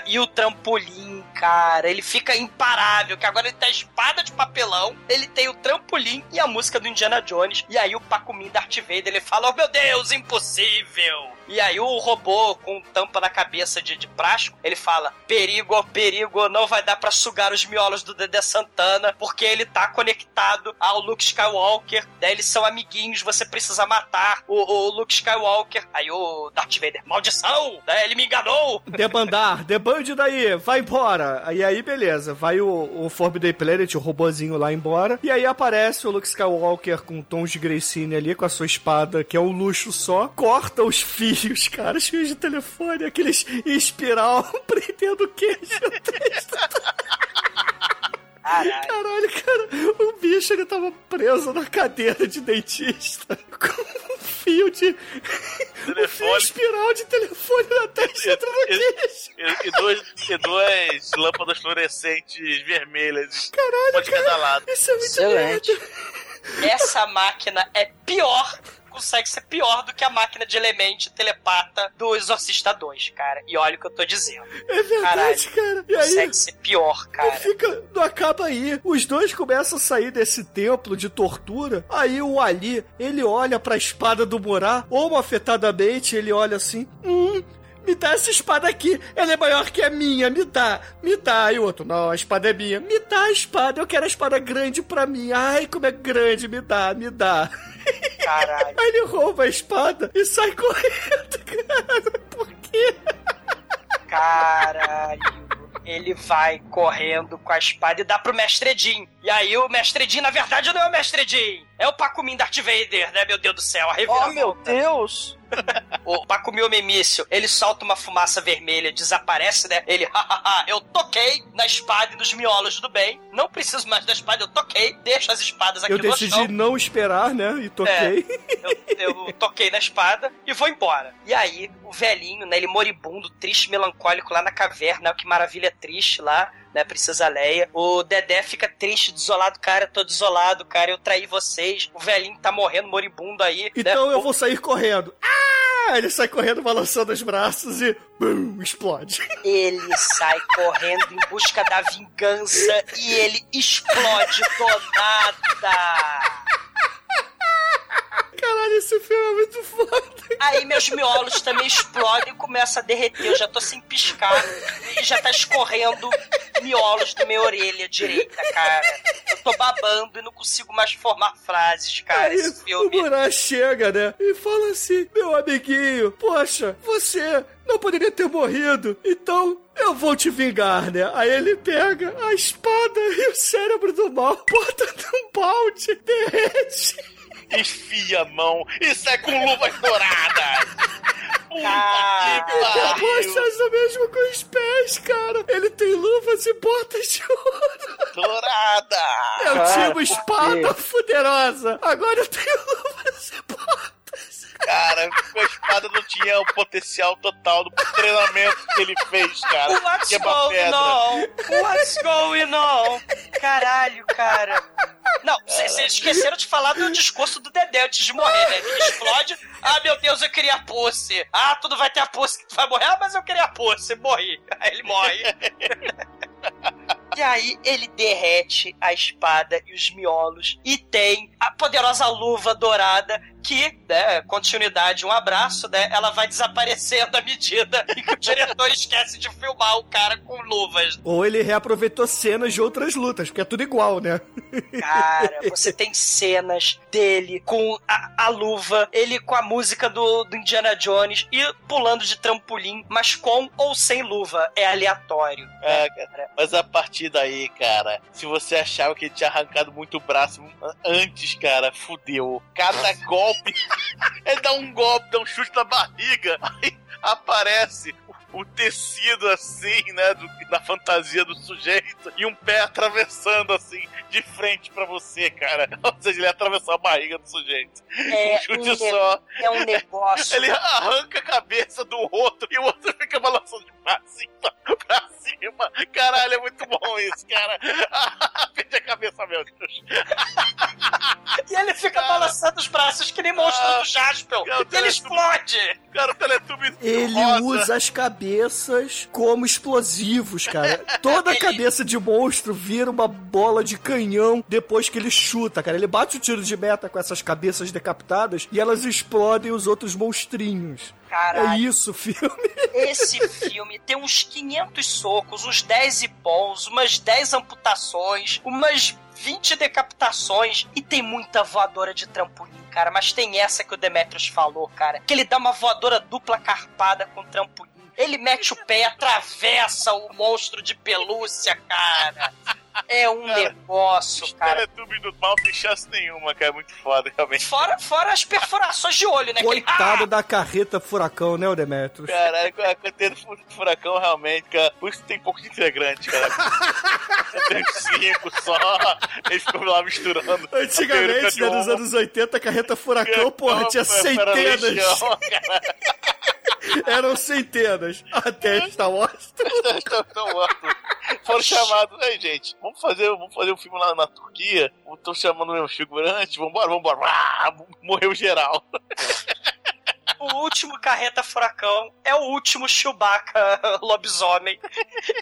e o trampolim, cara. Ele fica imparável, que agora ele tem a espada de papelão, ele tem o trampolim e a música do Indiana Jones. E aí o Pacumin Darth Vader, ele fala, oh meu Deus, impossível! E aí o robô com tampa na cabeça de, de ele fala, perigo, perigo, não vai dar pra sugar os miolos do Dedé Santana, porque ele tá conectado ao Luke Skywalker, daí eles são amiguinhos, você precisa matar o, o Luke Skywalker. Aí o Darth Vader, maldição, né, ele me enganou. Debandar, debande daí, vai embora. E aí, beleza, vai o, o Forbidden Planet, o robozinho lá embora. E aí aparece o Luke Skywalker com tons de Gracine ali, com a sua espada, que é um luxo só. Corta os fios, cara, os fios de telefone, aqueles em espiral, prendendo queijo. Caralho. Caralho, cara, o bicho ele tava preso na cadeira de dentista com um fio de. Um fio Telefone. espiral de telefone na testa dentro do queijo. E, e duas, e duas lâmpadas fluorescentes vermelhas. Caralho, Uma de cada cara. Isso é muito Excelente. merda. Essa máquina é pior, consegue ser pior do que a máquina de elemente telepata do Exorcista 2, cara. E olha o que eu tô dizendo. É verdade, cara. E aí, Consegue ser pior, não cara. fica. Não acaba aí. Os dois começam a sair desse templo de tortura. Aí o Ali, ele olha pra espada do Murá, ou afetadamente, ele olha assim. Hum. Me dá essa espada aqui, ela é maior que a minha, me dá, me dá. E o outro, não, a espada é minha, me dá a espada, eu quero a espada grande pra mim. Ai, como é grande, me dá, me dá. Caralho. Aí ele rouba a espada e sai correndo, cara. Por quê? Caralho. Ele vai correndo com a espada e dá pro Mestre Edin. E aí o Mestre Edin, na verdade, não é o Mestre Edin. É o Pacumin Darth Vader, né? Meu Deus do céu. A Oh, meu Deus! O Pacumin Memício, ele solta uma fumaça vermelha, desaparece, né? Ele, hahaha, eu toquei na espada e nos miolos do bem. Não preciso mais da espada, eu toquei. Deixa as espadas aqui Eu no decidi chão. não esperar, né? E toquei. Eu eu toquei na espada e vou embora. E aí, o velhinho, né, ele moribundo, triste, melancólico lá na caverna, que maravilha triste lá, né, Princesa Leia. O Dedé fica triste, desolado, cara, tô desolado, cara, eu traí vocês. O velhinho tá morrendo, moribundo aí. Então né? eu vou sair correndo. Ah! Ele sai correndo, balançando os braços e. Bum, explode. Ele sai correndo em busca da vingança e ele explode do nada. Caralho, esse filme é muito foda. Aí meus miolos também explodem e começam a derreter. Eu já tô sem piscar e já tá escorrendo miolos da minha orelha direita, cara. Eu tô babando e não consigo mais formar frases, cara. Aí Esse o filme. Murá chega, né? E fala assim: Meu amiguinho, poxa, você não poderia ter morrido, então eu vou te vingar, né? Aí ele pega a espada e o cérebro do mal, bota num balde, derrete. Enfia a mão e sai com luvas douradas. Puta Cara. que pariu. faz o mesmo com os pés, cara. Ele tem luvas e botas de ouro. Dourada. Eu Cara, tinha uma espada fuderosa. Agora eu tenho luvas e botas. Cara, a espada não tinha o potencial total do treinamento que ele fez, cara. What's Quebra going pedra. on? What's going on? Caralho, cara. Não, vocês esqueceram de falar do discurso do Dedé antes de morrer, né? Ele explode. Ah, meu Deus, eu queria a pussy. Ah, tudo vai ter a pussy que tu vai morrer. Ah, mas eu queria a pussy. Morri. Aí ele morre. E aí ele derrete a espada e os miolos e tem a poderosa luva dourada que, né, continuidade, um abraço, né, ela vai desaparecendo à medida em que o diretor esquece de filmar o cara com luvas. Ou ele reaproveitou cenas de outras lutas, porque é tudo igual, né? Cara, você tem cenas dele com a, a luva, ele com a música do, do Indiana Jones e pulando de trampolim, mas com ou sem luva, é aleatório. É, cara. Mas a partir daí, cara, se você achava que ele tinha arrancado muito o braço antes, cara, fudeu. Cada golpe, ele dá um golpe, dá um chute na barriga, aí aparece o, tecido assim, né, do, da fantasia do sujeito e um pé atravessando assim, de frente pra você, cara. Ou seja, ele atravessou a barriga do sujeito. É um chute um só. É um negócio. Ele arranca a cabeça do outro e o outro fica balançando de pra cima, pra cima. Caralho, é muito bom isso, cara. Perde a cabeça, meu Deus. E ele fica Cara. balançando os braços que nem monstro Ah, do Jaspel. cara, o E ele Teletubb- explode. Cara, o Teletubbie Ele rosa. usa as cabeças como explosivos, cara. Toda Ele- cabeça de monstro vira uma bola de canhão depois que ele chuta, cara. Ele bate o tiro de meta com essas cabeças decapitadas e elas explodem os outros monstrinhos. Caralho. É isso, filme. Esse filme tem uns 500 socos, uns 10 ipons, umas 10 amputações, umas 20 decapitações e tem muita voadora de trampolim, cara. Mas tem essa que o Demetrius falou, cara, que ele dá uma voadora dupla carpada com trampolim. Ele mete o pé e atravessa o monstro de pelúcia, cara. É um Cara, negócio, Os cara. Teletubbies do mal tem chance nenhuma, cara. É muito foda, realmente. Fora, fora as perfurações de olho, né? Coitado Ah! da carreta furacão, né, o Demetrius? Caralho, a do furacão realmente, cara. Por isso tem pouco de integrante, cara. tem cinco só. Eles ficam lá misturando. Antigamente, né, nos anos 80, a carreta furacão, porra, tinha centenas. Eram centenas. Até Star Wars. Foram chamados. Aí, gente, vamos fazer, vamos fazer um filme lá na Turquia. Estão chamando meus figurantes. Vambora, vambora. Ah, morreu geral. O último carreta furacão é o último Chewbacca lobisomem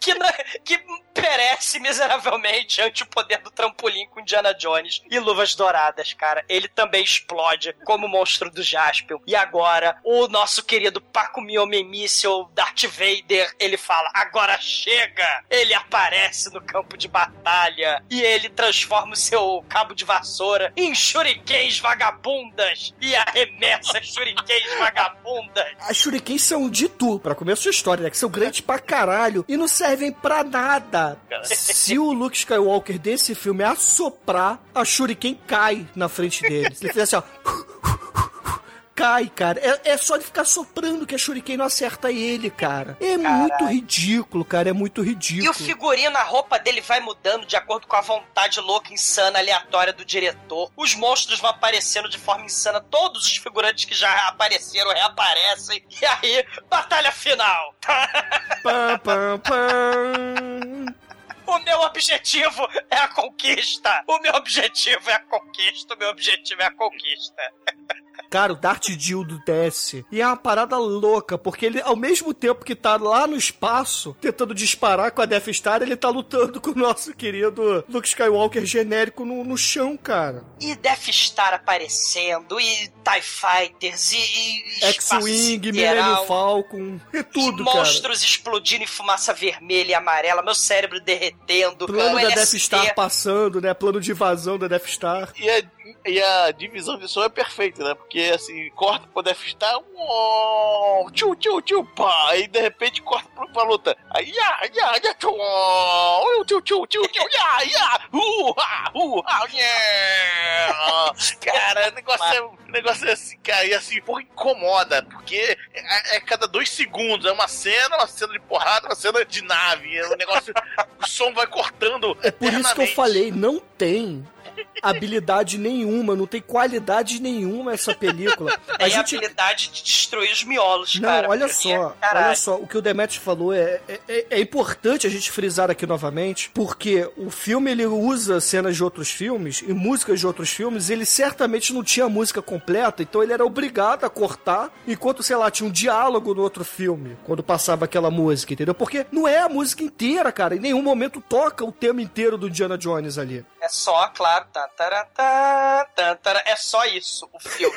que, na- que perece miseravelmente ante o poder do trampolim com Indiana Jones e luvas douradas, cara. Ele também explode como o monstro do Jaspion. E agora, o nosso querido Paco Missile Darth Vader, ele fala, agora chega! Ele aparece no campo de batalha e ele transforma o seu cabo de vassoura em shurikens vagabundas e arremessa shurikens vagabundas. As shurikens são de tu, pra a sua história, né? Que são grandes pra caralho e não servem pra nada. Se o Luke Skywalker desse filme assoprar, a shuriken cai na frente dele. Se ele fizer assim, ó... cai, cara. É, é só ele ficar soprando que a Shuriken não acerta ele, cara. É muito ridículo, cara. É muito E ridículo. o figurino, a roupa dele vai mudando de acordo com a vontade louca, insana, aleatória do diretor. Os monstros vão aparecendo de forma insana. Todos os figurantes que já apareceram reaparecem. E aí, batalha final. Pam, pam, pam. O meu objetivo é a conquista. O meu objetivo é a conquista. O meu objetivo é a conquista. Cara, o Darth Dildo desce. E é uma parada louca, porque ele, ao mesmo tempo que tá lá no espaço, tentando disparar com a Death Star, ele tá lutando com o nosso querido Luke Skywalker genérico no, no chão, cara. E Death Star aparecendo, e TIE Fighters, e. e espaço X-Wing, Millennium Falcon, é tudo, e cara. monstros explodindo em fumaça vermelha e amarela, meu cérebro derretendo. Plano da Death. Star passando, né? Plano de invasão da Death Star. E a, e a divisão de som é perfeita, né? Porque assim, corta pro Death Star, uou, tchu, tchu, tchu, pá, aí de repente corta pro, pra luta. Aí, ya, ya, ya, tchu, uou, tchu, tchu, tchu, tchu, ya, ya, uh, uh, ah, yeah. Cara, o negócio é, o negócio é assim, cara, e assim, porra, incomoda, porque é, é cada dois segundos, é uma cena, uma cena de porrada, uma cena de nave, é um negócio, o som vai cortando É por isso que eu falei, não tem habilidade nenhuma, não tem qualidade nenhuma essa película. Tem a gente habilidade de destruir os miolos, Não, cara. olha só, caralho, olha só, o que o Demetrius falou é, é, é- é importante a gente frisar aqui novamente, porque o filme ele usa cenas de outros filmes e músicas de outros filmes, ele certamente não tinha música completa, então ele era obrigado a cortar, enquanto, sei lá, tinha um diálogo no outro filme, quando passava aquela música, entendeu? Porque não é a música inteira, cara, em nenhum momento toca o tema inteiro do Indiana Jones ali. É só, claro, tá, tará, tá, tá, é só isso o filme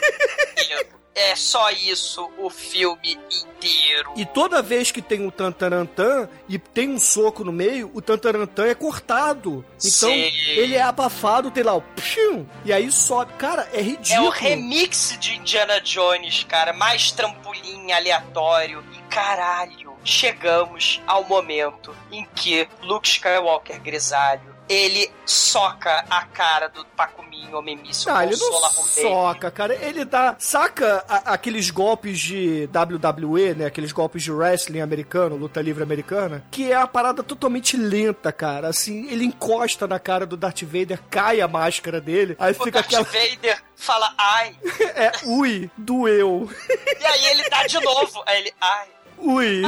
inteiro. É só isso o filme inteiro. E toda vez que tem um tantarantã e tem um soco no meio, o tantarantã é cortado. Então, Sim. ele é abafado, tem lá o pshum, e aí sobe. Cara, é É ridículo. o remix de Indiana Jones, cara. Mais trampolim aleatório. E caralho, chegamos ao momento em que Luke Skywalker grisalho ele soca a cara do Pacuminho Homem Míssil Ah, ele não soca, cara. Ele dá. Saca a- aqueles golpes de WWE, né? Aqueles golpes de wrestling americano, luta livre americana? Que é uma parada totalmente lenta, cara. Assim, ele encosta na cara do Darth Vader, cai a máscara dele, aí O fica Darth aquela. Vader fala ai. É, ui, doeu. E aí ele dá de novo. Aí ele, ai. Ui,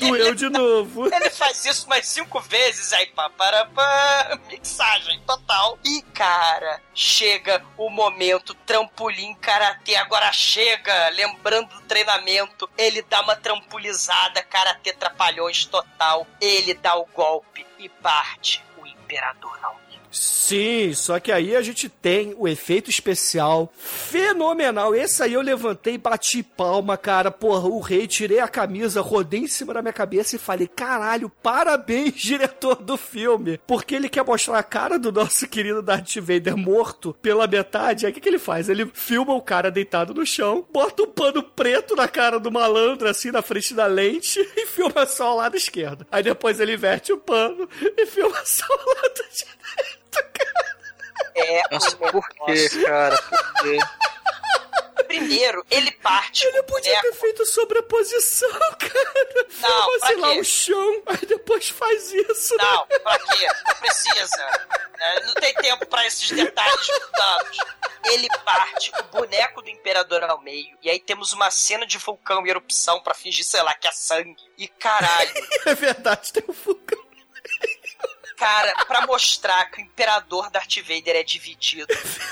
doeu de novo. Ele faz isso mais cinco vezes, aí pá, para, pá, mixagem total. E, cara, chega o momento, trampolim, karatê, agora chega, lembrando do treinamento, ele dá uma trampulizada, karatê trapalhões total, ele dá o golpe e parte o imperador ao. Sim, só que aí a gente tem o efeito especial fenomenal. Esse aí eu levantei, bati palma, cara. Porra, o rei, tirei a camisa, rodei em cima da minha cabeça e falei: caralho, parabéns, diretor do filme. Porque ele quer mostrar a cara do nosso querido Darth Vader morto pela metade. Aí o que, que ele faz? Ele filma o cara deitado no chão, bota um pano preto na cara do malandro, assim, na frente da lente, e filma só o lado esquerdo. Aí depois ele inverte o pano e filma só o lado direito. É Nossa, o por quê, cara? Por quê? Primeiro, ele parte Ele podia boneco ter feito sobreposição, cara. Não, pra sei lá, quê? o chão, aí depois faz isso. né? Não, pra quê? Não precisa. É, Não tem tempo pra esses detalhes mundanos. Ele parte o boneco do imperador ao meio. E aí temos uma cena de vulcão e erupção pra fingir, sei lá, que é sangue. E caralho, É verdade, tem um vulcão. Cara, pra mostrar que o imperador Darth Vader é dividido.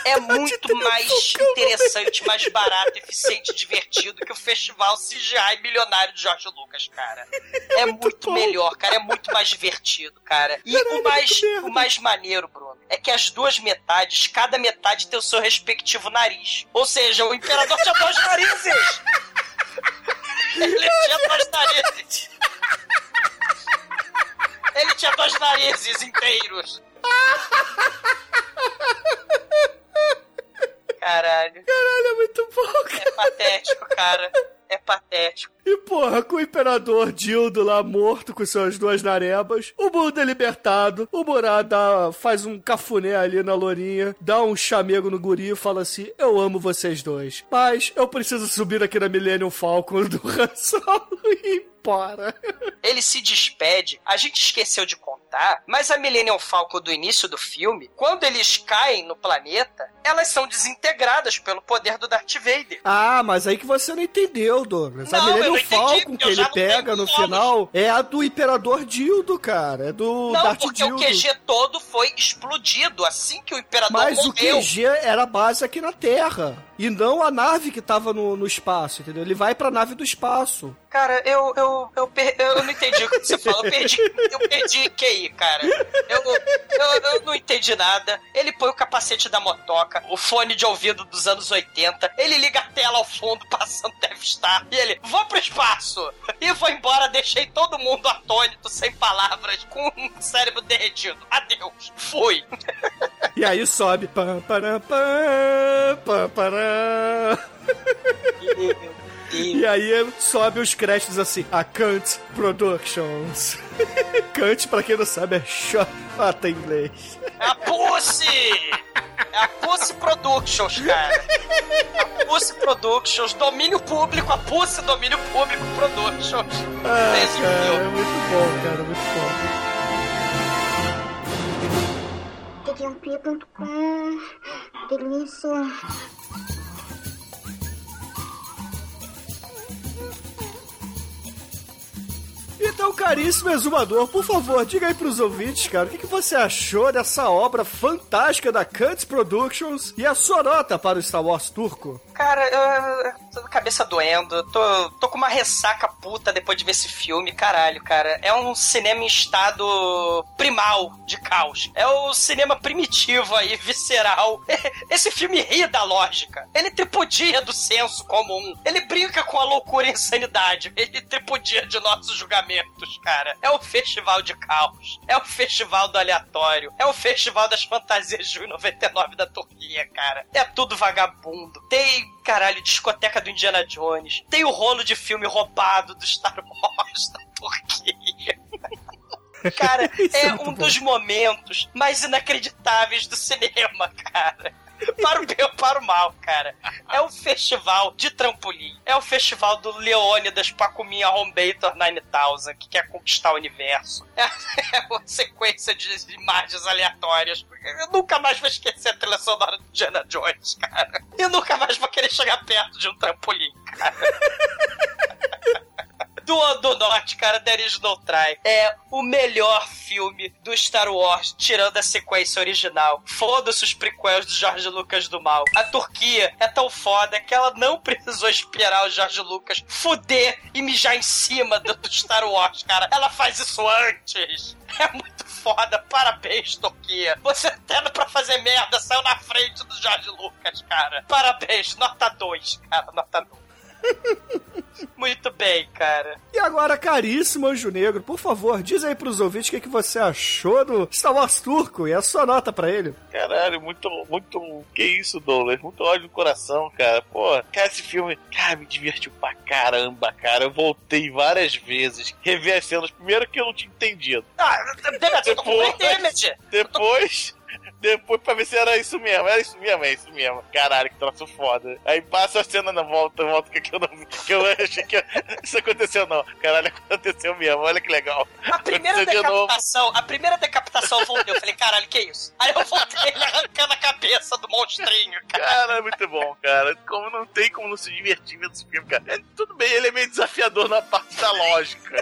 É muito um mais no interessante, mais barato, eficiente, divertido que o festival CGI milionário de George Lucas, cara. É muito melhor, cara. É muito mais divertido, cara. E o mais, o mais maneiro, Bruno, é que as duas metades, cada metade tem o seu respectivo nariz. Ou seja, o imperador tinha dois narizes! Ele tinha dois narizes! Ele tinha dois narizes inteiros! Caralho. Caralho, é muito bom, cara. É patético, cara. É patético. E porra, com o imperador Dildo lá morto com suas duas narebas, o mundo é libertado, o Murad faz um cafuné ali na lourinha, dá um chamego no guri e fala assim: Eu amo vocês dois, mas eu preciso subir aqui na Millennium Falcon do Han Solo e para. Ele se despede, a gente esqueceu de contar, mas a Millennium Falcon do início do filme, quando eles caem no planeta, elas são desintegradas pelo poder do Darth Vader. Ah, mas aí que você não entendeu, Douglas. Não, a Millennium não entendi, Falcon que ele pega no final é a do Imperador Dildo, cara. É do Não, Darth porque Dildo. o QG todo foi explodido assim que o Imperador Mas o morreu. QG era base aqui na Terra. E não a nave que tava no, no espaço, entendeu? Ele vai pra nave do espaço. Cara, eu, eu, eu, per- eu não entendi o que você falou. Eu perdi, eu perdi QI, cara. Eu, eu, eu não entendi nada. Ele põe o capacete da motoca, o fone de ouvido dos anos 80, ele liga a tela ao fundo, passando Death Star, e ele, vou pro espaço! E vou embora, deixei todo mundo atônito, sem palavras, com o cérebro derretido. Adeus. Fui. E aí sobe. Pam, param, pam, pam, param. E aí sobe os créditos assim, a Kant Productions. Kant, pra quem não sabe, é chota em inglês. É a Pussy! É a Pussy Productions, cara. A Pussy Productions, domínio público, a Pussy Domínio Público Productions. Ah, Esse cara, é muito bom, cara, muito bom. tdump.com Delícia. Então, caríssimo exumador, por favor, diga aí pros ouvintes, cara, o que, que você achou dessa obra fantástica da Kant Productions e a sua nota para o Star Wars turco? Cara, eu, cabeça doendo, tô, tô com uma ressaca puta depois de ver esse filme, caralho, cara. É um cinema em estado primal de caos. É o cinema primitivo aí, visceral. Esse filme ri da lógica. Ele tripudia do senso comum. Ele brinca com a loucura e a insanidade. Ele tripudia de nossos julgamentos, cara. É o festival de caos. É o festival do aleatório. É o festival das fantasias de 99 da Turquia, cara. É tudo vagabundo. Tem, caralho, discoteca do Indiana Jones. Tem o rolo de filme roubado do Star Wars da Turquia. Cara, é é um bom. dos momentos mais inacreditáveis do cinema, cara. Para o bem ou para o mal, cara. É o festival de trampolim. É o festival do Leônidas Pacuminha Hombator 9000, que quer conquistar o universo. É, é uma sequência de imagens aleatórias. Eu nunca mais vou esquecer a trilha sonora do Diana Jones, cara. Eu nunca mais vou querer chegar perto de um trampolim, cara. Do, do Norte, cara, is no try. É o melhor filme do Star Wars, tirando a sequência original. Foda-se os prequels do George Lucas do mal. A Turquia é tão foda que ela não precisou esperar o George Lucas fuder e mijar em cima do Star Wars, cara. Ela faz isso antes. É muito foda. Parabéns, Turquia. Você tendo pra fazer merda saiu na frente do George Lucas, cara. Parabéns. Nota 2, cara. Nota 2. Muito bem, cara. E agora, caríssimo Anjo Negro, por favor, diz aí pros ouvintes o que, que você achou do Star Wars turco e a sua nota pra ele. Caralho, muito, muito. Que isso, Douglas? Muito ódio no coração, cara. Pô, cara, esse filme, cara, me divertiu pra caramba, cara. Eu voltei várias vezes, revi as cenas. Primeiro que eu não tinha entendido. Ah, Depois-. Depois. Depois pra ver se era isso mesmo. Era isso mesmo, é isso mesmo. Caralho, que troço foda. Aí passa a cena na volta, volta que eu não. Que eu achei que isso aconteceu, não. Caralho, aconteceu mesmo. Olha que legal. A primeira Aconteceu de decapitação, a primeira decapitação eu voltei. Eu falei, caralho, que isso? Aí eu voltei ele arrancando a cabeça do monstrinho, cara. Cara, é muito bom, cara. Como não tem como não se divertir vendo esse filme, cara. É, tudo bem, ele é meio desafiador na parte da lógica.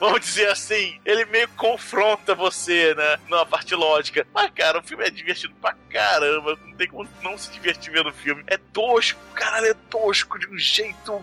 Vamos dizer assim, ele meio confronta você, né? Na parte lógica. Mas, cara, o filme é divertido pra caramba. Não tem como não se divertir vendo o filme. É tosco, caralho, é tosco de um jeito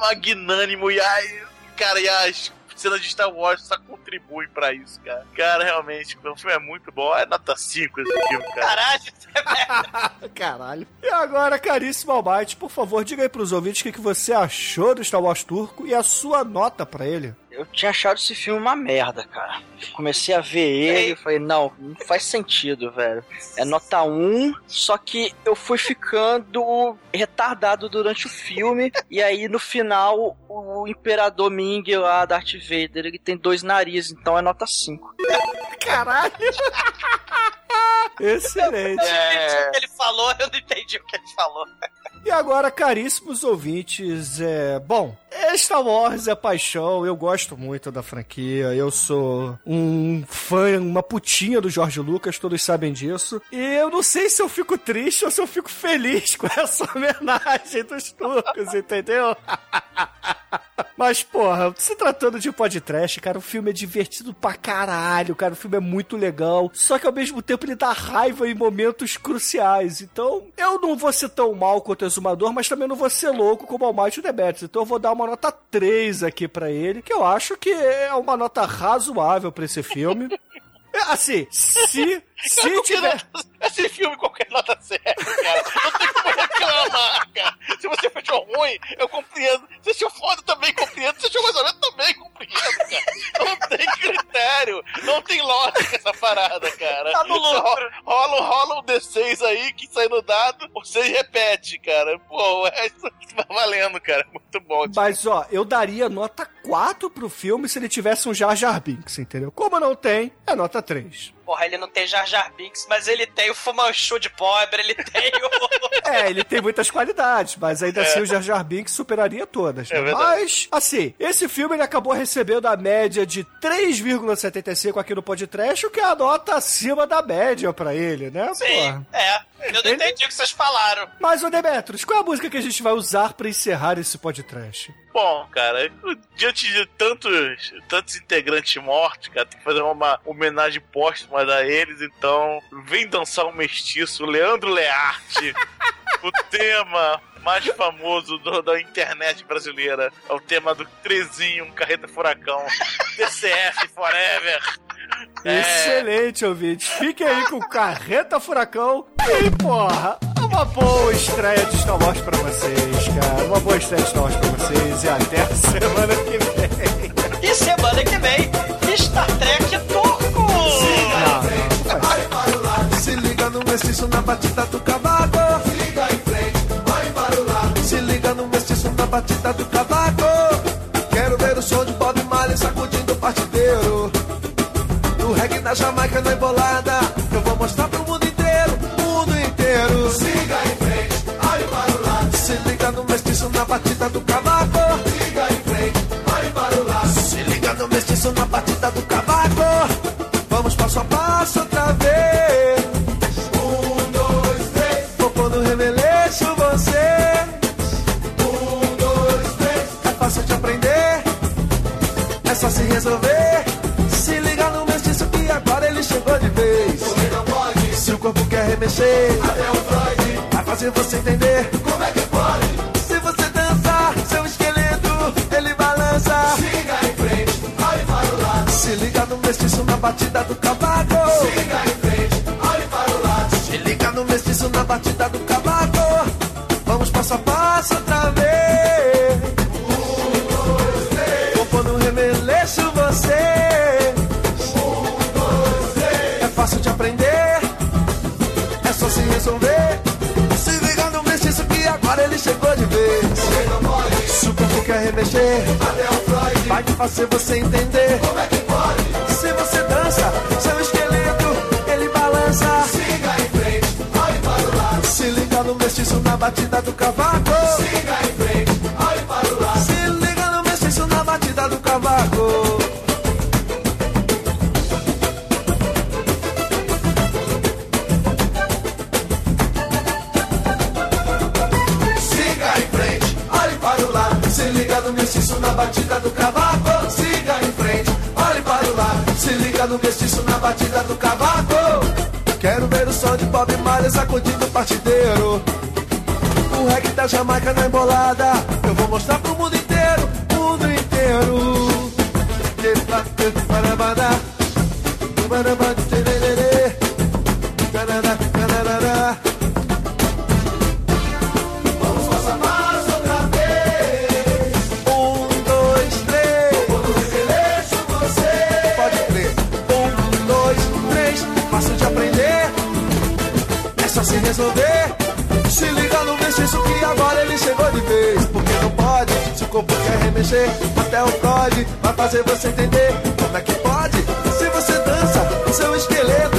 magnânimo. E ai, cara, e as cenas de Star Wars só contribuem pra isso, cara. Cara, realmente, o filme é muito bom. É nota 5 esse filme, cara. Caralho, Caralho. E agora, caríssimo Almighty, por favor, diga aí pros ouvintes o que, que você achou do Star Wars turco e a sua nota pra ele. Eu tinha achado esse filme uma merda, cara. Comecei a ver ele e falei, não, não faz sentido, velho. É nota 1, só que eu fui ficando retardado durante o filme. e aí, no final, o Imperador Ming lá, Darth Vader, ele tem dois narizes, então é nota 5. Caralho! Excelente. O que ele falou, eu não entendi o que ele falou. E agora, caríssimos ouvintes, é. Bom, Star Wars é paixão, eu gosto muito da franquia, eu sou um fã, uma putinha do George Lucas, todos sabem disso. E eu não sei se eu fico triste ou se eu fico feliz com essa homenagem dos turcos, entendeu? Mas, porra, se tratando de podcast, cara, o filme é divertido pra caralho, cara, o filme é muito legal. Só que ao mesmo tempo ele dá raiva em momentos cruciais. Então, eu não vou ser tão mal quanto o Exumador, mas também não vou ser louco como o Almighty Demetrius. Então eu vou dar uma nota 3 aqui pra ele, que eu acho que é uma nota razoável pra esse filme. É, Assim, se, se tiver... Esse filme qualquer nota certa, cara. Não tem reclamar, cara. Se você achou ruim, eu compreendo. Se achou foda, também compreendo. Se achou mais ou menos, também compreendo, cara. Não tem critério. Não tem lógica essa parada, cara. Tá no lucro. Ro- Rola, rola um D6 aí que sai no dado, você repete, cara. Pô, o resto tá valendo, cara. Muito bom. Mas, ó, eu daria nota 4 pro filme se ele tivesse um Jar Jar Binks, entendeu? Como não tem, é nota 3. Porra, ele não tem Jar Jar Binks, mas ele tem o Fumanchu de pobre, ele tem o... É, ele tem muitas qualidades, mas ainda assim o Jar Jar Binks superaria todas. né? É verdade. mas, assim, esse filme ele acabou recebendo a média de 3,75 aqui no podcast, o que é a nota acima da média pra ele, né? Sim, Porra. é. Eu não Ele- entendi o que vocês falaram. Mas, ô Demetrius, qual é a música que a gente vai usar pra encerrar esse podcast? Bom, cara, diante de tantos, tantos integrantes mortos, cara, tem que fazer uma homenagem póstuma a eles, então vem dançar um mestiço, Leandro Learte, o tema mais famoso do- da internet brasileira, é o tema do Trezinho, um Carreta Furacão, DCF Forever. É, Excelente, ouvintes. Fiquem aí com Carreta Furacão. E, porra, uma boa estreia de Star Wars pra vocês, cara. Uma boa estreia de Star Wars pra vocês. E até semana que vem. E semana que vem, Star Trek Turco! No mestiço na batida do cavaco. Se liga em frente, vai para o lado. Se liga no mestiço na batida do cavaco. Quero ver o som de Bob Marley sacudindo o partideiro. No reggae da Jamaica na embolada. Eu vou mostrar pro mundo inteiro, mundo inteiro. Siga em frente, olhe para o lado. Se liga no mestiço na batida do cavaco. Siga em frente, olhe para o lado. Se liga no mestiço na batida do cavaco. Vamos passo a passo outra só se resolver. Se liga no mestiço que agora ele chegou de vez. Você não pode. Se o corpo quer remexer. Até o Freud. Vai fazer você entender. Como é que pode? Se você dançar, seu esqueleto ele balança. Siga em frente. Olhe para o lado. Se liga no mestiço na batida do cavaco. Siga em frente. Olhe para o lado. Se liga no mestiço na batida do cavaco. Vamos passo a passo outra vez. Quer remexer. Até o Freud. Vai fazer você entender. Como é que pode? Se você dança, seu esqueleto ele balança. Siga em frente, olhe para o lado. Se liga no mestiço na batida do cavaco. Siga sacudindo o partideiro. O reggae da Jamaica na embolada. Fazer você entender como é que pode. Se você dança, o seu esqueleto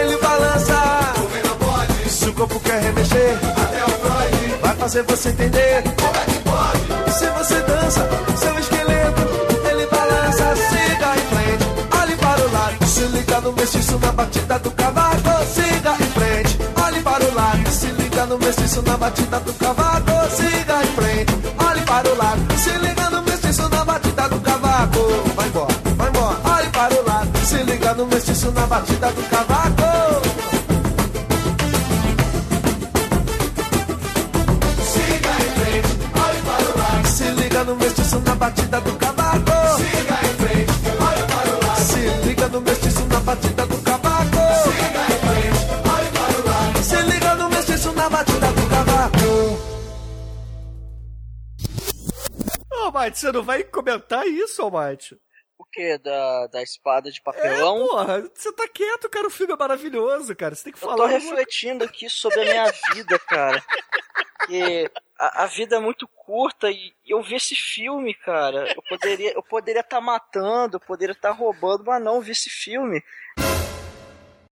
ele balança. Porque não pode, se o corpo quer remexer, até o Freud vai fazer você entender como é que pode. Se você dança, seu esqueleto ele balança. Siga em frente, olhe para o lado, se liga no mestiço na batida do cavaco. Siga em frente, olhe para o lado, se liga no mestiço na batida do cavaco. No mestiço na batida do cavaco. Siga em frente, olhe para o lado. Se liga no mestiço na batida do cavaco. Siga em frente, olhe para o lado. Se liga no mestiço na batida do cavaco. Siga em frente, olhe para o lado. Se liga no mestiço na batida do cavaco. Ô, Mate, você não vai comentar isso, ô, Mate? O que? Da, da espada de É, papelão? porra, você tá quieto, cara. O filme é maravilhoso, cara. Você tem que Eu falar. tô alguma- refletindo aqui sobre a minha vida, cara. Que a, a vida é muito curta e eu vi esse filme, cara. Eu poderia eu poderia estar matando, eu poderia estar roubando, mas não eu vi esse filme.